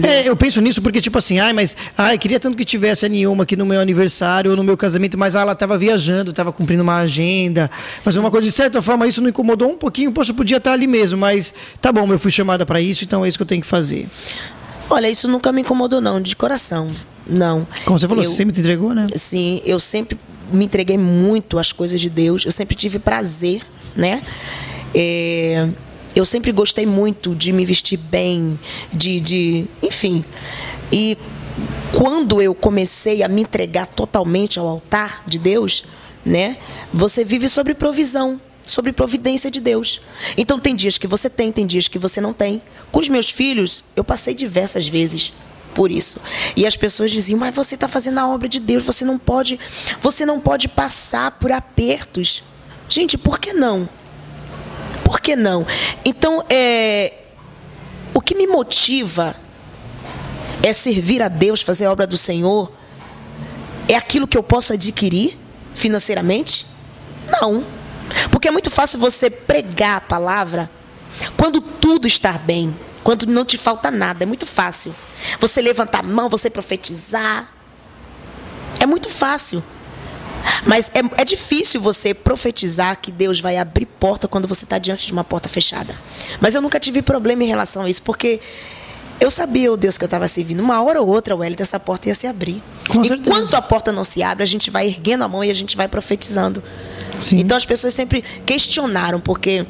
Speaker 1: É, eu penso nisso porque, tipo assim, ai, mas ai, queria tanto que tivesse a nenhuma aqui no meu aniversário ou no meu casamento, mas ah, ela estava viajando, estava cumprindo uma agenda. Sim. Mas uma coisa, de certa forma, isso não incomodou um pouquinho. Poxa, eu podia estar ali mesmo, mas tá bom, eu fui chamada para isso, então é isso que eu tenho que fazer.
Speaker 2: Olha, isso nunca me incomodou, não, de coração. Não.
Speaker 1: Como você falou, eu, você sempre te entregou, né?
Speaker 2: Sim, eu sempre me entreguei muito às coisas de Deus. Eu sempre tive prazer, né? É, eu sempre gostei muito de me vestir bem, de, de enfim. E quando eu comecei a me entregar totalmente ao altar de Deus, né? Você vive sobre provisão, sobre providência de Deus. Então tem dias que você tem, tem dias que você não tem. Com os meus filhos, eu passei diversas vezes por isso. E as pessoas diziam: "Mas você está fazendo a obra de Deus, você não pode, você não pode passar por apertos". Gente, por que não? Por que não? Então, é, o que me motiva é servir a Deus, fazer a obra do Senhor? É aquilo que eu posso adquirir financeiramente? Não. Porque é muito fácil você pregar a palavra quando tudo está bem, quando não te falta nada. É muito fácil. Você levantar a mão, você profetizar. É muito fácil. Mas é, é difícil você profetizar que Deus vai abrir porta quando você está diante de uma porta fechada. Mas eu nunca tive problema em relação a isso, porque eu sabia, o Deus, que eu estava servindo. Uma hora ou outra, Wellington, essa porta ia se abrir. Com Enquanto a porta não se abre, a gente vai erguendo a mão e a gente vai profetizando. Sim. Então as pessoas sempre questionaram, porque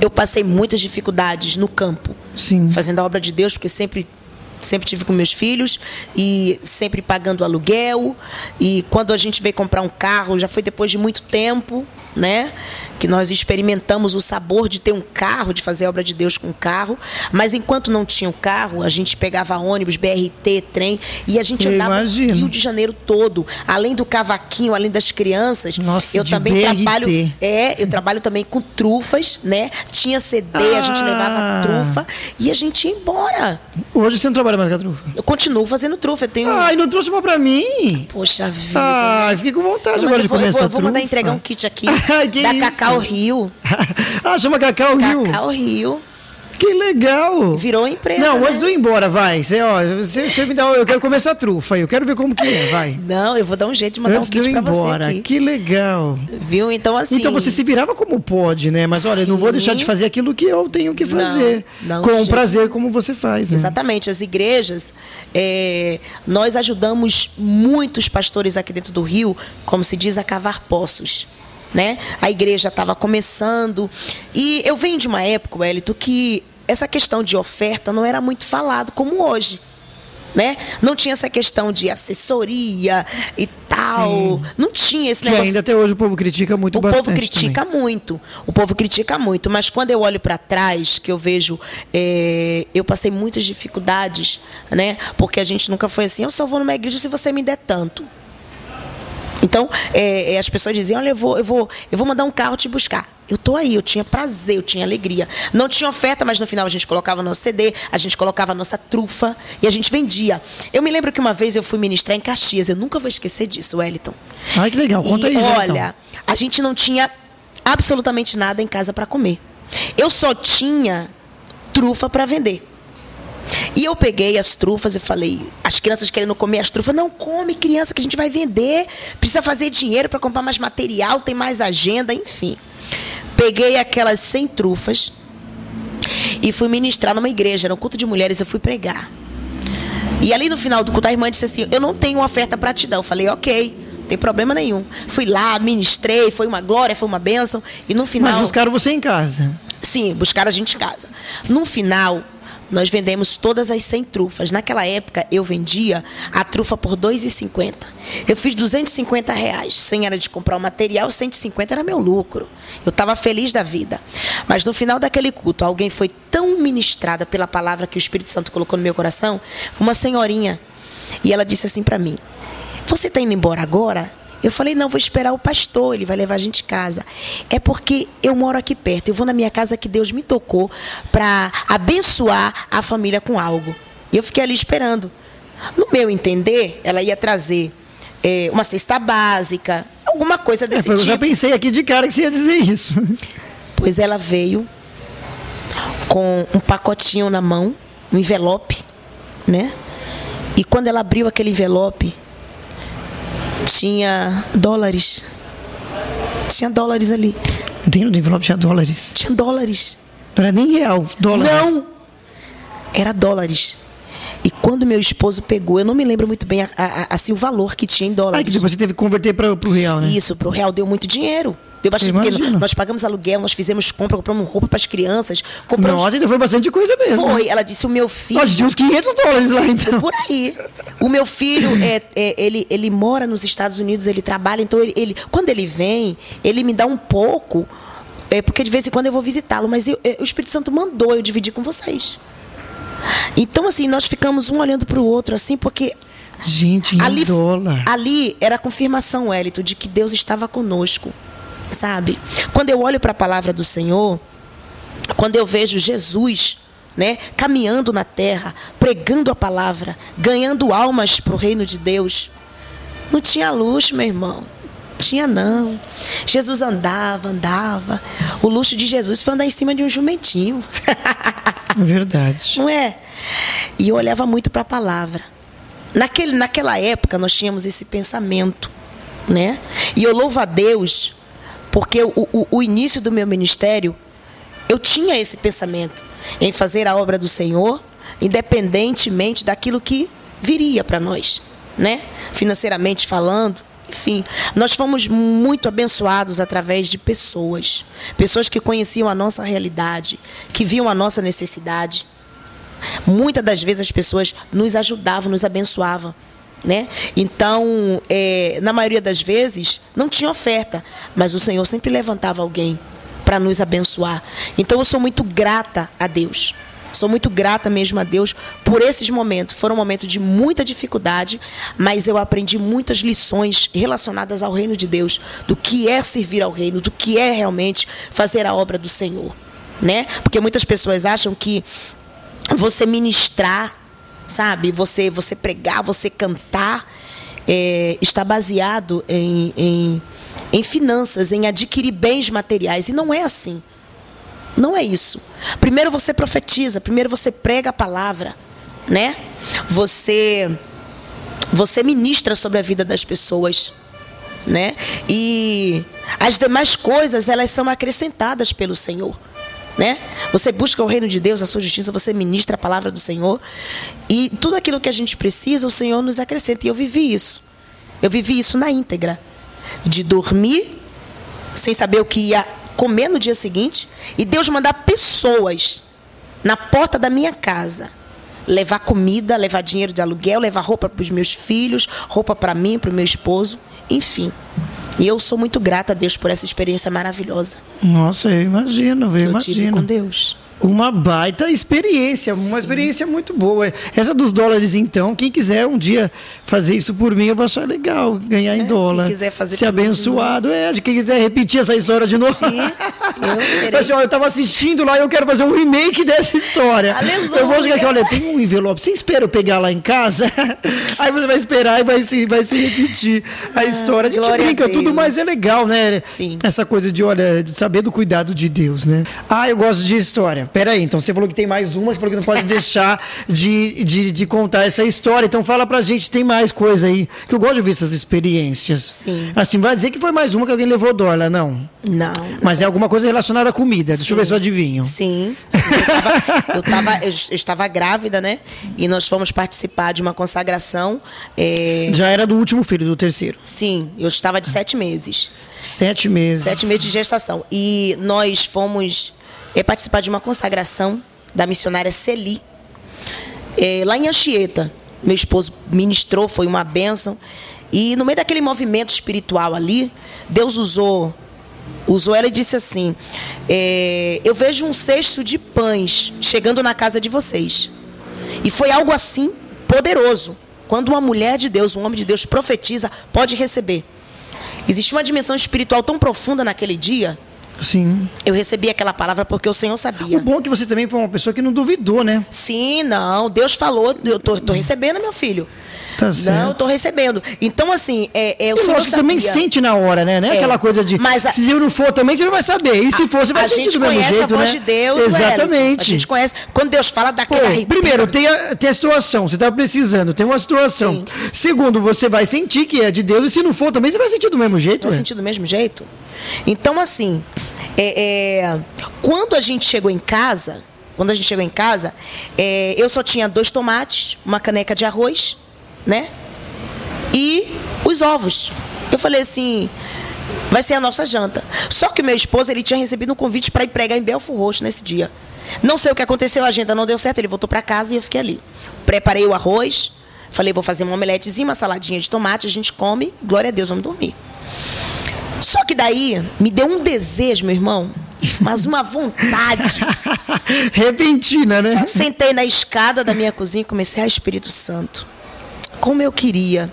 Speaker 2: eu passei muitas dificuldades no campo, Sim. fazendo a obra de Deus, porque sempre sempre tive com meus filhos e sempre pagando aluguel. E quando a gente veio comprar um carro, já foi depois de muito tempo, né? Que nós experimentamos o sabor de ter um carro, de fazer obra de Deus com um carro. Mas enquanto não tinha o um carro, a gente pegava ônibus, BRT, trem, e a gente eu andava imagino. no Rio de Janeiro todo. Além do cavaquinho, além das crianças,
Speaker 1: Nossa,
Speaker 2: eu também
Speaker 1: BRT.
Speaker 2: trabalho. É, eu trabalho também com trufas, né? Tinha CD, ah. a gente levava trufa e a gente ia embora.
Speaker 1: Hoje você não trabalha mais com a trufa?
Speaker 2: Eu continuo fazendo trufa. Eu tenho...
Speaker 1: Ai, não trouxe uma pra mim?
Speaker 2: Poxa vida.
Speaker 1: Ai, fiquei com vontade agora de comer
Speaker 2: essa
Speaker 1: trufa.
Speaker 2: Vou mandar entregar um kit aqui da isso? Cacau Rio.
Speaker 1: ah, chama Cacau Rio?
Speaker 2: Cacau Rio.
Speaker 1: Que legal!
Speaker 2: Virou empresa.
Speaker 1: Não,
Speaker 2: né?
Speaker 1: antes de ir embora, vai. Você, ó, você, você me dá. Eu quero comer essa trufa. Eu quero ver como que é, vai.
Speaker 2: Não, eu vou dar um jeito de mandar antes um kit pra embora. você. Aqui.
Speaker 1: Que legal.
Speaker 2: Viu? Então, assim.
Speaker 1: Então você se virava como pode, né? Mas olha, Sim. não vou deixar de fazer aquilo que eu tenho que fazer. Não, não com prazer, como você faz, né?
Speaker 2: Exatamente. As igrejas, é, nós ajudamos muitos pastores aqui dentro do Rio, como se diz, a cavar poços né? A igreja estava começando. E eu venho de uma época, Wellington, que essa questão de oferta não era muito falado como hoje. Né? Não tinha essa questão de assessoria e tal. Sim. Não tinha esse negócio.
Speaker 1: ainda até hoje o povo critica muito
Speaker 2: o
Speaker 1: bastante.
Speaker 2: O povo critica
Speaker 1: também.
Speaker 2: muito. O povo critica muito. Mas quando eu olho para trás, que eu vejo, é, eu passei muitas dificuldades, né? Porque a gente nunca foi assim, eu só vou numa igreja se você me der tanto. Então, é, é, as pessoas diziam, olha, eu vou, eu, vou, eu vou mandar um carro te buscar. Eu tô aí, eu tinha prazer, eu tinha alegria. Não tinha oferta, mas no final a gente colocava nosso CD, a gente colocava a nossa trufa e a gente vendia. Eu me lembro que uma vez eu fui ministrar em Caxias, eu nunca vou esquecer disso, Wellington.
Speaker 1: Ai, que legal, conta
Speaker 2: e,
Speaker 1: aí.
Speaker 2: Olha, então. a gente não tinha absolutamente nada em casa para comer. Eu só tinha trufa para vender. E eu peguei as trufas e falei, as crianças querendo comer as trufas, não come criança que a gente vai vender, precisa fazer dinheiro para comprar mais material, tem mais agenda, enfim. Peguei aquelas 100 trufas e fui ministrar numa igreja, era um culto de mulheres, eu fui pregar. E ali no final do culto, a irmã disse assim: Eu não tenho oferta para te dar. Eu falei: Ok tem problema nenhum. Fui lá, ministrei, foi uma glória, foi uma bênção. E no final.
Speaker 1: Mas buscaram você em casa?
Speaker 2: Sim, buscaram a gente em casa. No final, nós vendemos todas as 100 trufas. Naquela época, eu vendia a trufa por R$ 2,50. Eu fiz 250 reais. 100 era de comprar o material, 150 era meu lucro. Eu estava feliz da vida. Mas no final daquele culto, alguém foi tão ministrada pela palavra que o Espírito Santo colocou no meu coração. Uma senhorinha. E ela disse assim para mim: Você está indo embora agora? Eu falei, não, vou esperar o pastor, ele vai levar a gente em casa. É porque eu moro aqui perto, eu vou na minha casa que Deus me tocou para abençoar a família com algo. E eu fiquei ali esperando. No meu entender, ela ia trazer é, uma cesta básica, alguma coisa é, desse é, tipo.
Speaker 1: Eu já pensei aqui de cara que você ia dizer isso.
Speaker 2: Pois ela veio com um pacotinho na mão, um envelope, né? E quando ela abriu aquele envelope, tinha dólares. Tinha dólares ali.
Speaker 1: Dentro do envelope tinha dólares?
Speaker 2: Tinha dólares.
Speaker 1: Não era nem real, dólares.
Speaker 2: Não! Era dólares. E quando meu esposo pegou, eu não me lembro muito bem a, a, assim, o valor que tinha em dólares. Ah,
Speaker 1: que depois você teve que converter para o real, né?
Speaker 2: Isso, para o real deu muito dinheiro. Deu bastante porque nós pagamos aluguel, nós fizemos compra, compramos roupa para as crianças. Compramos...
Speaker 1: Nossa, ainda foi bastante coisa mesmo.
Speaker 2: Foi. Ela disse: o meu filho.
Speaker 1: Nós tínhamos 500 dólares lá então.
Speaker 2: Por aí. O meu filho, é, é, ele, ele mora nos Estados Unidos, ele trabalha, então ele, ele quando ele vem, ele me dá um pouco, é, porque de vez em quando eu vou visitá-lo, mas eu, é, o Espírito Santo mandou eu dividir com vocês. Então, assim, nós ficamos um olhando para o outro, assim, porque
Speaker 1: Gente, ali, dólar.
Speaker 2: Ali era a confirmação, Wellington, de que Deus estava conosco sabe? Quando eu olho para a palavra do Senhor, quando eu vejo Jesus, né, caminhando na terra, pregando a palavra, ganhando almas para o reino de Deus, não tinha luxo, meu irmão. Tinha não. Jesus andava, andava. O luxo de Jesus foi andar em cima de um jumentinho.
Speaker 1: Verdade.
Speaker 2: Não é? E eu olhava muito para a palavra. Naquele, naquela época nós tínhamos esse pensamento, né? E eu louvo a Deus porque o, o, o início do meu ministério, eu tinha esse pensamento em fazer a obra do Senhor, independentemente daquilo que viria para nós, né? Financeiramente falando, enfim, nós fomos muito abençoados através de pessoas, pessoas que conheciam a nossa realidade, que viam a nossa necessidade. Muitas das vezes as pessoas nos ajudavam, nos abençoavam. Né? Então, é, na maioria das vezes, não tinha oferta, mas o Senhor sempre levantava alguém para nos abençoar. Então, eu sou muito grata a Deus. Sou muito grata mesmo a Deus por esses momentos. Foram momentos de muita dificuldade, mas eu aprendi muitas lições relacionadas ao reino de Deus, do que é servir ao reino, do que é realmente fazer a obra do Senhor, né? Porque muitas pessoas acham que você ministrar sabe? Você, você pregar, você cantar, é, está baseado em, em, em finanças, em adquirir bens materiais. E não é assim. Não é isso. Primeiro você profetiza, primeiro você prega a palavra, né? Você você ministra sobre a vida das pessoas, né? E as demais coisas, elas são acrescentadas pelo Senhor né? Você busca o reino de Deus, a sua justiça, você ministra a palavra do Senhor. E tudo aquilo que a gente precisa, o Senhor nos acrescenta. E eu vivi isso. Eu vivi isso na íntegra. De dormir sem saber o que ia comer no dia seguinte. E Deus mandar pessoas na porta da minha casa levar comida, levar dinheiro de aluguel, levar roupa para os meus filhos, roupa para mim, para o meu esposo, enfim. E eu sou muito grata a Deus por essa experiência maravilhosa.
Speaker 1: Nossa, eu imagino, eu, eu imagino.
Speaker 2: tive com Deus.
Speaker 1: Uma baita experiência, Sim. uma experiência muito boa. Essa dos dólares, então, quem quiser um dia fazer isso por mim, eu vou achar legal ganhar em é, dólar. Quem
Speaker 2: quiser fazer
Speaker 1: Ser abençoado. É, de quem quiser repetir essa história de novo. Sim, eu assim, ó, eu estava assistindo lá e eu quero fazer um remake dessa história.
Speaker 2: Aleluia.
Speaker 1: Eu vou chegar aqui, olha, tem um envelope. Você espera eu pegar lá em casa? Aí você vai esperar e vai se, vai se repetir a ah, história. A gente brinca, a tudo mais é legal, né?
Speaker 2: Sim.
Speaker 1: Essa coisa de, olha, de saber do cuidado de Deus, né? Ah, eu gosto de história. Peraí, então você falou que tem mais uma, você falou que não pode deixar de, de, de, contar essa história. Então fala pra gente, tem mais coisa aí. Que eu gosto de ouvir essas experiências.
Speaker 2: Sim.
Speaker 1: Assim, vai dizer que foi mais uma que alguém levou dólar, não?
Speaker 2: Não.
Speaker 1: Mas é alguma coisa relacionada à comida. Sim. Deixa eu ver se eu adivinho.
Speaker 2: Sim. sim. Eu, tava, eu, tava, eu, estava grávida, né? E nós fomos participar de uma consagração. É...
Speaker 1: Já era do último filho, do terceiro?
Speaker 2: Sim, eu estava de sete meses.
Speaker 1: Sete meses.
Speaker 2: Sete meses de gestação. E nós fomos é, participar de uma consagração da missionária Celi, é, lá em Anchieta. Meu esposo ministrou, foi uma bênção. E no meio daquele movimento espiritual ali, Deus usou usou ela e disse assim: é, Eu vejo um cesto de pães chegando na casa de vocês. E foi algo assim poderoso. Quando uma mulher de Deus, um homem de Deus profetiza, pode receber. Existe uma dimensão espiritual tão profunda naquele dia
Speaker 1: Sim.
Speaker 2: Eu recebi aquela palavra porque o Senhor sabia.
Speaker 1: O bom é que você também foi uma pessoa que não duvidou, né?
Speaker 2: Sim, não. Deus falou, eu tô, tô recebendo, meu filho. Tá certo. Não, eu tô recebendo. Então, assim, é, é o
Speaker 1: e Senhor você também sente na hora, né? É, é. aquela coisa de. Mas a... Se eu não for também, você não vai saber. E se for, você vai a sentir do mesmo jeito, né? A gente conhece a voz
Speaker 2: de Deus,
Speaker 1: Exatamente.
Speaker 2: A gente conhece. Quando Deus fala daquela
Speaker 1: Primeiro, tem a, tem a situação. Você tá precisando, tem uma situação. Sim. Segundo, você vai sentir que é de Deus. E se não for também, você vai sentir do mesmo jeito.
Speaker 2: Vai sentir do mesmo jeito? Então, assim, é, é, quando a gente chegou em casa, quando a gente chegou em casa, é, eu só tinha dois tomates, uma caneca de arroz, né? E os ovos. Eu falei assim, vai ser a nossa janta. Só que o meu esposo, ele tinha recebido um convite para ir pregar em Belfo Roxo nesse dia. Não sei o que aconteceu, a agenda não deu certo, ele voltou para casa e eu fiquei ali. Preparei o arroz, falei, vou fazer uma omeletezinha, uma saladinha de tomate, a gente come, glória a Deus, vamos dormir. Só que daí me deu um desejo, meu irmão, mas uma vontade.
Speaker 1: Repentina, né?
Speaker 2: Eu sentei na escada da minha cozinha e comecei a Espírito Santo. Como eu queria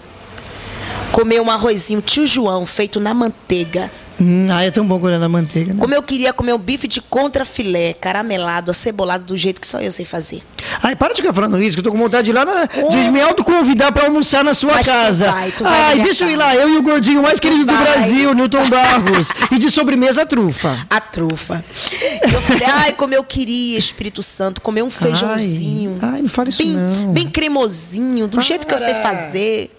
Speaker 2: comer um arrozinho tio João feito na manteiga
Speaker 1: Hum, ah, é tão bom quando é na manteiga. Né?
Speaker 2: Como eu queria comer o bife de contrafilé, caramelado, acebolado, do jeito que só eu sei fazer.
Speaker 1: Ai, para de ficar falando isso, que eu tô com vontade de ir lá na, oh. de me autoconvidar para almoçar na sua Mas casa. Tu vai, tu vai Ai, deixa eu ir lá, eu e o gordinho mais querido do Brasil, Newton Barros. e de sobremesa a trufa.
Speaker 2: A trufa. E eu falei, ai, como eu queria, Espírito Santo, comer um feijãozinho.
Speaker 1: Ai, ai não fala isso
Speaker 2: bem,
Speaker 1: não.
Speaker 2: Bem cremosinho, do para. jeito que eu sei fazer.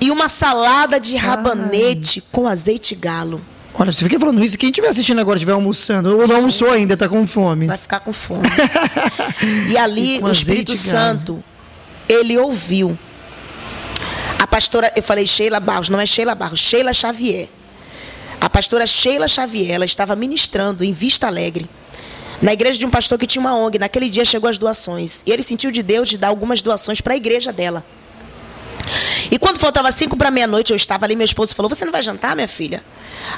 Speaker 2: E uma salada de rabanete ai. com azeite galo.
Speaker 1: Olha, você fica falando isso, quem estiver assistindo agora estiver almoçando, ou não almoçou ainda, está com fome.
Speaker 2: Vai ficar com fome. e ali, e o Espírito Santo, ele ouviu. A pastora, eu falei Sheila Barros, não é Sheila Barros, Sheila Xavier. A pastora Sheila Xavier, ela estava ministrando em Vista Alegre, na igreja de um pastor que tinha uma ONG. Naquele dia chegou as doações. E ele sentiu de Deus de dar algumas doações para a igreja dela. E quando faltava cinco para meia-noite, eu estava ali, meu esposo falou: Você não vai jantar, minha filha?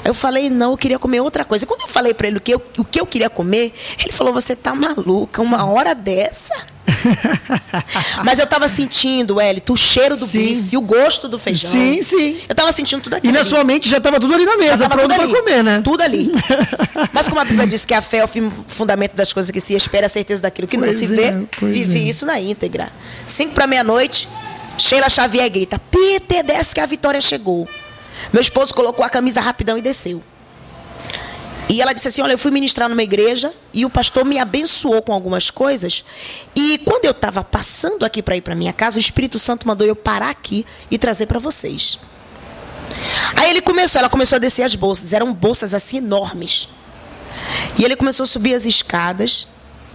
Speaker 2: Aí eu falei: Não, eu queria comer outra coisa. E quando eu falei para ele o que, eu, o que eu queria comer, ele falou: Você tá maluca, uma hora dessa? Mas eu estava sentindo, Hélito, o cheiro do sim. bife, o gosto do feijão.
Speaker 1: Sim, sim.
Speaker 2: Eu estava sentindo tudo aquilo.
Speaker 1: E na ali. sua mente já estava tudo ali na mesa, pronto para comer, né?
Speaker 2: Tudo ali. Mas como a Bíblia diz que a fé é o fundamento das coisas que se espera, a certeza daquilo que pois não se é, vê, vivi é. isso na íntegra. Cinco para meia-noite, Sheila Xavier grita: Peter, desce que a vitória chegou. Meu esposo colocou a camisa rapidão e desceu. E ela disse assim: Olha, eu fui ministrar numa igreja e o pastor me abençoou com algumas coisas. E quando eu estava passando aqui para ir para minha casa, o Espírito Santo mandou eu parar aqui e trazer para vocês. Aí ele começou, ela começou a descer as bolsas, eram bolsas assim enormes. E ele começou a subir as escadas.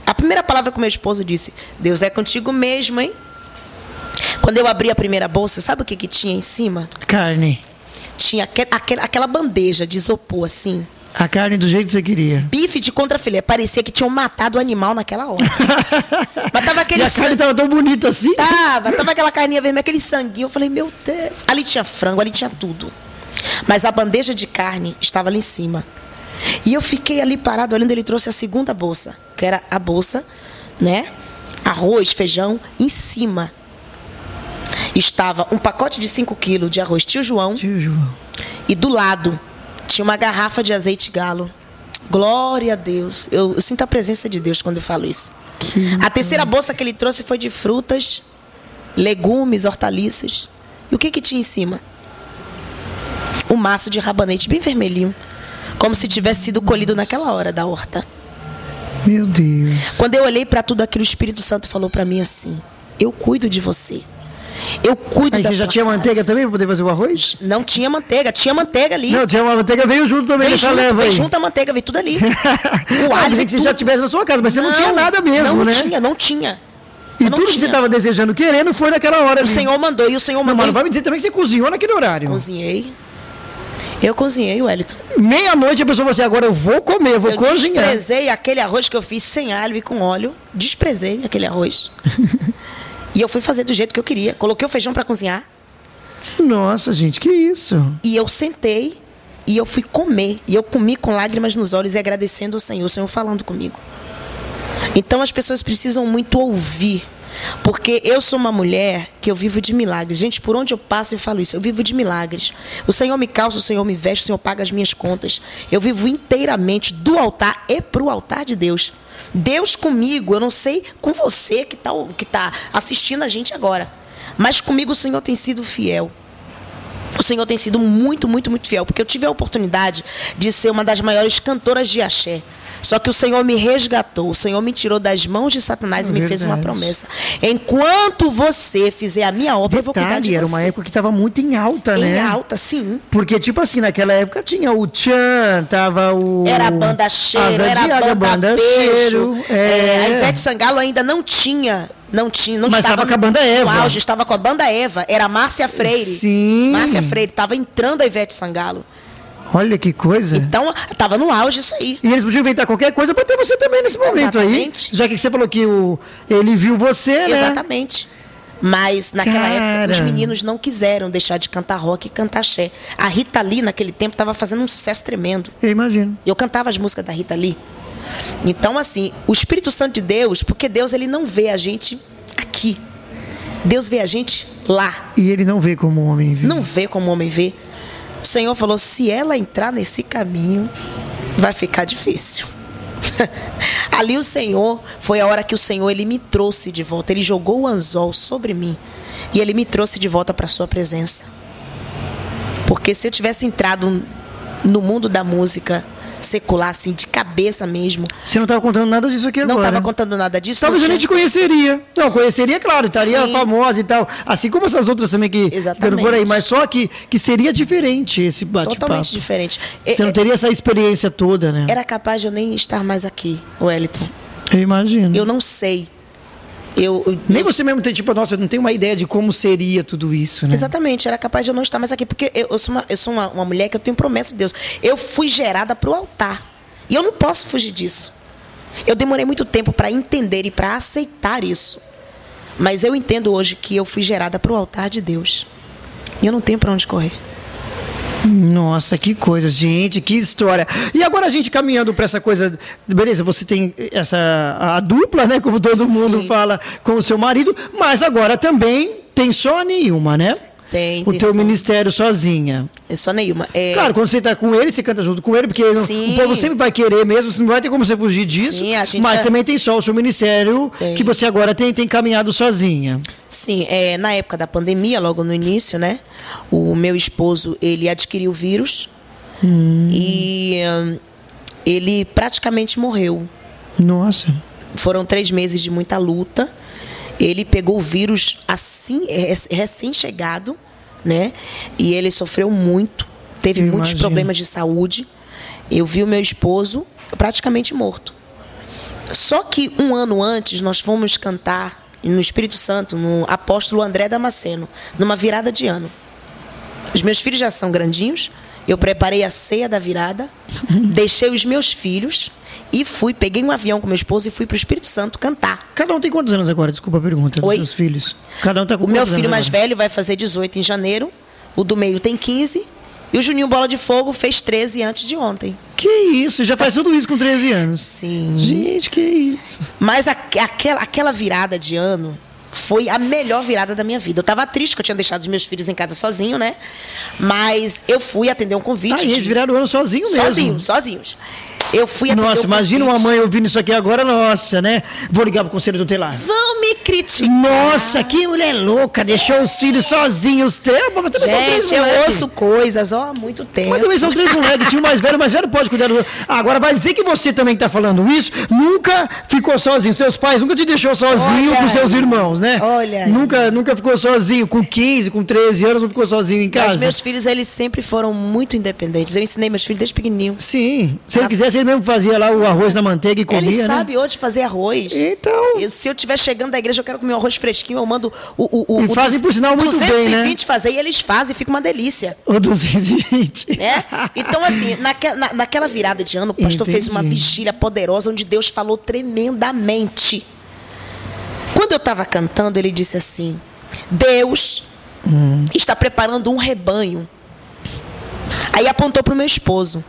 Speaker 2: A primeira palavra que meu esposo disse: Deus é contigo mesmo, hein? Quando eu abri a primeira bolsa, sabe o que, que tinha em cima?
Speaker 1: Carne.
Speaker 2: Tinha aquel, aquela bandeja de isopor, assim.
Speaker 1: A carne do jeito que você queria.
Speaker 2: Bife de contrafilé. Parecia que tinham matado o animal naquela hora.
Speaker 1: Mas tava aquele e a sangue... carne tava tão bonita assim?
Speaker 2: Tava. Tava aquela carninha vermelha, aquele sanguinho. Eu falei, meu Deus. Ali tinha frango, ali tinha tudo. Mas a bandeja de carne estava ali em cima. E eu fiquei ali parado olhando. Ele trouxe a segunda bolsa, que era a bolsa, né? Arroz, feijão, em cima estava um pacote de 5 quilos de arroz tio João.
Speaker 1: Tio João.
Speaker 2: E do lado tinha uma garrafa de azeite galo. Glória a Deus. Eu, eu sinto a presença de Deus quando eu falo isso. Que a terceira bolsa que ele trouxe foi de frutas, legumes, hortaliças. E o que que tinha em cima? Um maço de rabanete bem vermelhinho, como se tivesse sido colhido naquela hora da horta.
Speaker 1: Meu Deus.
Speaker 2: Quando eu olhei para tudo aquilo, o Espírito Santo falou para mim assim: "Eu cuido de você. Eu cuido
Speaker 1: Aí
Speaker 2: da
Speaker 1: você já tinha
Speaker 2: casa.
Speaker 1: manteiga também para poder fazer o arroz?
Speaker 2: Não tinha manteiga, tinha manteiga ali.
Speaker 1: Não, tinha uma manteiga, veio junto também
Speaker 2: veio junto,
Speaker 1: leva
Speaker 2: veio junto a manteiga, veio tudo ali.
Speaker 1: o
Speaker 2: alho
Speaker 1: que você
Speaker 2: tudo.
Speaker 1: já tivesse na sua casa, mas você não, tinha nada mesmo,
Speaker 2: não
Speaker 1: né?
Speaker 2: Não tinha, não tinha.
Speaker 1: E tudo que você
Speaker 2: tinha.
Speaker 1: estava desejando, querendo, foi naquela hora
Speaker 2: O
Speaker 1: ali.
Speaker 2: Senhor mandou, e o Senhor
Speaker 1: Não,
Speaker 2: mandou.
Speaker 1: mas não vai me dizer também que você cozinhou naquele horário.
Speaker 2: Cozinhei. Eu cozinhei, Wellington.
Speaker 1: Meia-noite a pessoa falou assim, agora eu vou comer, eu vou
Speaker 2: eu
Speaker 1: cozinhar.
Speaker 2: desprezei aquele arroz que eu fiz sem alho e com óleo. Desprezei aquele arroz. e eu fui fazer do jeito que eu queria. Coloquei o feijão para cozinhar.
Speaker 1: Nossa, gente, que isso?
Speaker 2: E eu sentei e eu fui comer. E eu comi com lágrimas nos olhos e agradecendo ao Senhor, o Senhor falando comigo. Então as pessoas precisam muito ouvir. Porque eu sou uma mulher que eu vivo de milagres. Gente, por onde eu passo eu falo isso. Eu vivo de milagres. O Senhor me calça, o Senhor me veste, o Senhor paga as minhas contas. Eu vivo inteiramente do altar e pro altar de Deus. Deus comigo, eu não sei com você que está que tá assistindo a gente agora. Mas comigo o Senhor tem sido fiel. O Senhor tem sido muito, muito, muito fiel, porque eu tive a oportunidade de ser uma das maiores cantoras de axé. Só que o Senhor me resgatou, o Senhor me tirou das mãos de Satanás
Speaker 1: É
Speaker 2: e me fez uma
Speaker 1: verdade.
Speaker 2: promessa. Enquanto você fizer a minha obra, eu vou cuidar de
Speaker 1: Detalhe, era
Speaker 2: você.
Speaker 1: uma época que estava muito em alta,
Speaker 2: em
Speaker 1: né?
Speaker 2: alta, sim.
Speaker 1: Porque, tipo assim, naquela época tinha o Tchan, tava o.
Speaker 2: Era a banda cheiro, era a
Speaker 1: Águia,
Speaker 2: banda,
Speaker 1: cheiro. É.
Speaker 2: É, a Ivete Sangalo ainda não tinha, não tinha, não
Speaker 1: Mas
Speaker 2: estava
Speaker 1: com a banda
Speaker 2: no
Speaker 1: Eva.
Speaker 2: auge, estava com a banda Eva, era a Márcia Freire.
Speaker 1: Sim.
Speaker 2: Márcia Freire, estava entrando a Ivete Sangalo.
Speaker 1: Olha que coisa.
Speaker 2: Então, estava no auge isso aí.
Speaker 1: E eles podiam inventar qualquer coisa para ter você também nesse momento
Speaker 2: Exatamente.
Speaker 1: aí. Já que você falou que o, ele viu você, né?
Speaker 2: Exatamente. Mas naquela
Speaker 1: Cara.
Speaker 2: época os meninos não quiseram deixar de cantar rock e cantar axé. A Rita Lee naquele tempo estava fazendo um sucesso tremendo.
Speaker 1: Eu imagino.
Speaker 2: Eu cantava as músicas da Rita Lee. Então assim, o Espírito Santo de Deus, porque Deus ele não vê a gente aqui. Deus vê a gente lá.
Speaker 1: E ele não vê como homem viu.
Speaker 2: Não vê como o homem vê. O Senhor falou: se ela entrar nesse caminho, vai ficar difícil. Ali o Senhor, foi a hora que o Senhor ele me trouxe de volta. Ele jogou o anzol sobre mim e ele me trouxe de volta para a sua presença. Porque se eu tivesse entrado no mundo da música secular, assim, de cabeça mesmo,
Speaker 1: Você não estava contando nada disso aqui
Speaker 2: não
Speaker 1: agora.
Speaker 2: estava contando nada disso.
Speaker 1: Talvez
Speaker 2: não
Speaker 1: eu nem te conheceria. Não, conheceria, claro, estaria
Speaker 2: Sim.
Speaker 1: famosa e tal. Assim como essas outras também que
Speaker 2: Exatamente.
Speaker 1: ficam por aí. Mas só que, que seria diferente esse bate-papo.
Speaker 2: Totalmente diferente.
Speaker 1: Você
Speaker 2: É-
Speaker 1: não teria essa experiência toda, né?
Speaker 2: Era capaz de eu nem estar mais aqui, Wellington.
Speaker 1: Eu imagino.
Speaker 2: Eu não sei. Eu, eu-
Speaker 1: Nem você mesmo tem, tipo, nossa, eu não tenho uma ideia de como seria tudo isso, né?
Speaker 2: Exatamente, era capaz de eu não estar mais aqui, porque eu, eu sou, uma, eu sou uma, uma mulher que eu tenho promessa de Deus. Eu fui gerada para o altar. E eu não posso fugir disso. Eu demorei muito tempo para entender e para aceitar isso. Mas eu entendo hoje que eu fui gerada para o altar de Deus. E eu não tenho para onde correr.
Speaker 1: Nossa, que coisa, gente, que história. E agora a gente caminhando para essa coisa, beleza, você tem essa a dupla, né, como todo mundo
Speaker 2: Sim.
Speaker 1: fala, com o seu marido, mas agora também tem só nenhuma, né?
Speaker 2: Tem,
Speaker 1: O
Speaker 2: tem
Speaker 1: teu ministério sozinha.
Speaker 2: É só nenhuma. É,
Speaker 1: Claro, quando você tá com ele, você canta junto com ele, porque
Speaker 2: Sim.
Speaker 1: o povo sempre vai querer mesmo, você não vai ter como você fugir disso.
Speaker 2: Sim, a gente
Speaker 1: mas também tem só o seu ministério
Speaker 2: Tem.
Speaker 1: que você agora tem, tem caminhado sozinha.
Speaker 2: Sim, é, na época da pandemia, logo no início, né? O meu esposo, ele adquiriu o vírus e hum, ele praticamente morreu.
Speaker 1: Nossa.
Speaker 2: Foram três meses de muita luta. Ele pegou o vírus assim, rec- recém-chegado, né? E ele sofreu muito, teve
Speaker 1: Eu
Speaker 2: muitos
Speaker 1: imagino.
Speaker 2: problemas de saúde. Eu vi o meu esposo praticamente morto. Só que um ano antes nós fomos cantar no Espírito Santo, no apóstolo André Damasceno, numa virada de ano. Os meus filhos já são grandinhos. Eu preparei a ceia da virada, deixei os meus filhos e fui, peguei um avião com meu esposo e fui para o Espírito Santo cantar.
Speaker 1: Cada um tem quantos anos agora? Desculpa a pergunta dos
Speaker 2: Oi?
Speaker 1: seus filhos. Cada um tá com
Speaker 2: O meu filho mais
Speaker 1: agora?
Speaker 2: velho vai fazer 18 em janeiro, o do meio tem 15 e o Juninho Bola de Fogo fez 13 antes de ontem.
Speaker 1: Que isso? Já faz tudo isso com 13 anos.
Speaker 2: Sim.
Speaker 1: Gente, que isso?
Speaker 2: Mas a- aquela, aquela virada de ano foi a melhor virada da minha vida. Eu tava triste que eu tinha deixado os meus filhos em casa sozinho, né? Mas eu fui atender um convite.
Speaker 1: Ah, e eles
Speaker 2: de-
Speaker 1: viraram o ano sozinho mesmo.
Speaker 2: Sozinhos, sozinhos. Eu fui atender
Speaker 1: Nossa, imagina uma mãe ouvindo isso aqui agora, nossa, né? Vou ligar pro conselho tutelar.
Speaker 2: Vão, me criticar.
Speaker 1: Nossa, que mulher louca, deixou os filhos sozinhos. Três, mas
Speaker 2: também Gente, eu ouço coisas ó, há muito tempo.
Speaker 1: Mas também são três moleques. Tinha o mais velho, o mais velho pode cuidar do. Agora, vai dizer que você também está falando isso, nunca ficou sozinho. Os teus pais nunca te deixou sozinho Olha com seus irmãos, né?
Speaker 2: Olha.
Speaker 1: Nunca, nunca ficou sozinho. Com 15, com 13 anos, não ficou sozinho em casa. Mas
Speaker 2: meus filhos, eles sempre foram muito independentes. Eu ensinei meus filhos desde pequenininho.
Speaker 1: Sim. Se ele quisesse, ele mesmo fazia lá o arroz na manteiga e comia. Ele
Speaker 2: né? sabe hoje fazer arroz.
Speaker 1: Então.
Speaker 2: E se eu estiver chegando da igreja, eu quero comer um arroz fresquinho, eu mando o. o, o
Speaker 1: e fazem, por sinal, muito 220
Speaker 2: bem. 220 né? fazer e eles fazem, fica uma delícia.
Speaker 1: O 220.
Speaker 2: Né? Então, assim, naque, na, naquela virada de ano, o pastor Entendi. fez uma vigília poderosa onde Deus falou tremendamente. Quando eu estava cantando, ele disse assim: Deus hum. está preparando um rebanho. Aí apontou para o meu esposo: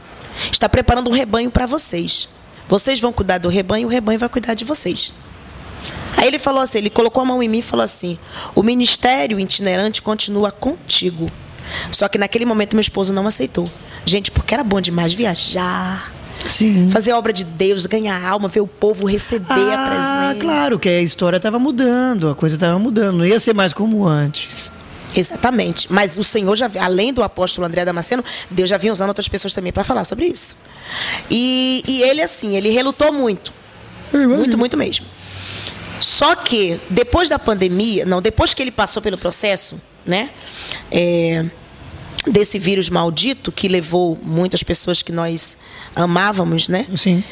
Speaker 2: Está preparando um rebanho para vocês. Vocês vão cuidar do rebanho, o rebanho vai cuidar de vocês. Aí ele falou assim, ele colocou a mão em mim e falou assim: "O ministério itinerante continua contigo". Só que naquele momento meu esposo não aceitou. Gente, porque era bom demais viajar.
Speaker 1: Sim.
Speaker 2: Fazer a obra de Deus, ganhar alma, ver o povo receber ah, a presença.
Speaker 1: claro, que a história estava mudando, a coisa estava mudando, não ia ser mais como antes.
Speaker 2: Exatamente. Mas o Senhor já, além do apóstolo André Damasceno, Deus já vinha usando outras pessoas também para falar sobre isso. E, e ele, assim, ele relutou muito. Muito, muito mesmo. Só que, depois da pandemia, não, depois que ele passou pelo processo, né? É, desse vírus maldito que levou muitas pessoas que nós amávamos, né?
Speaker 1: Sim.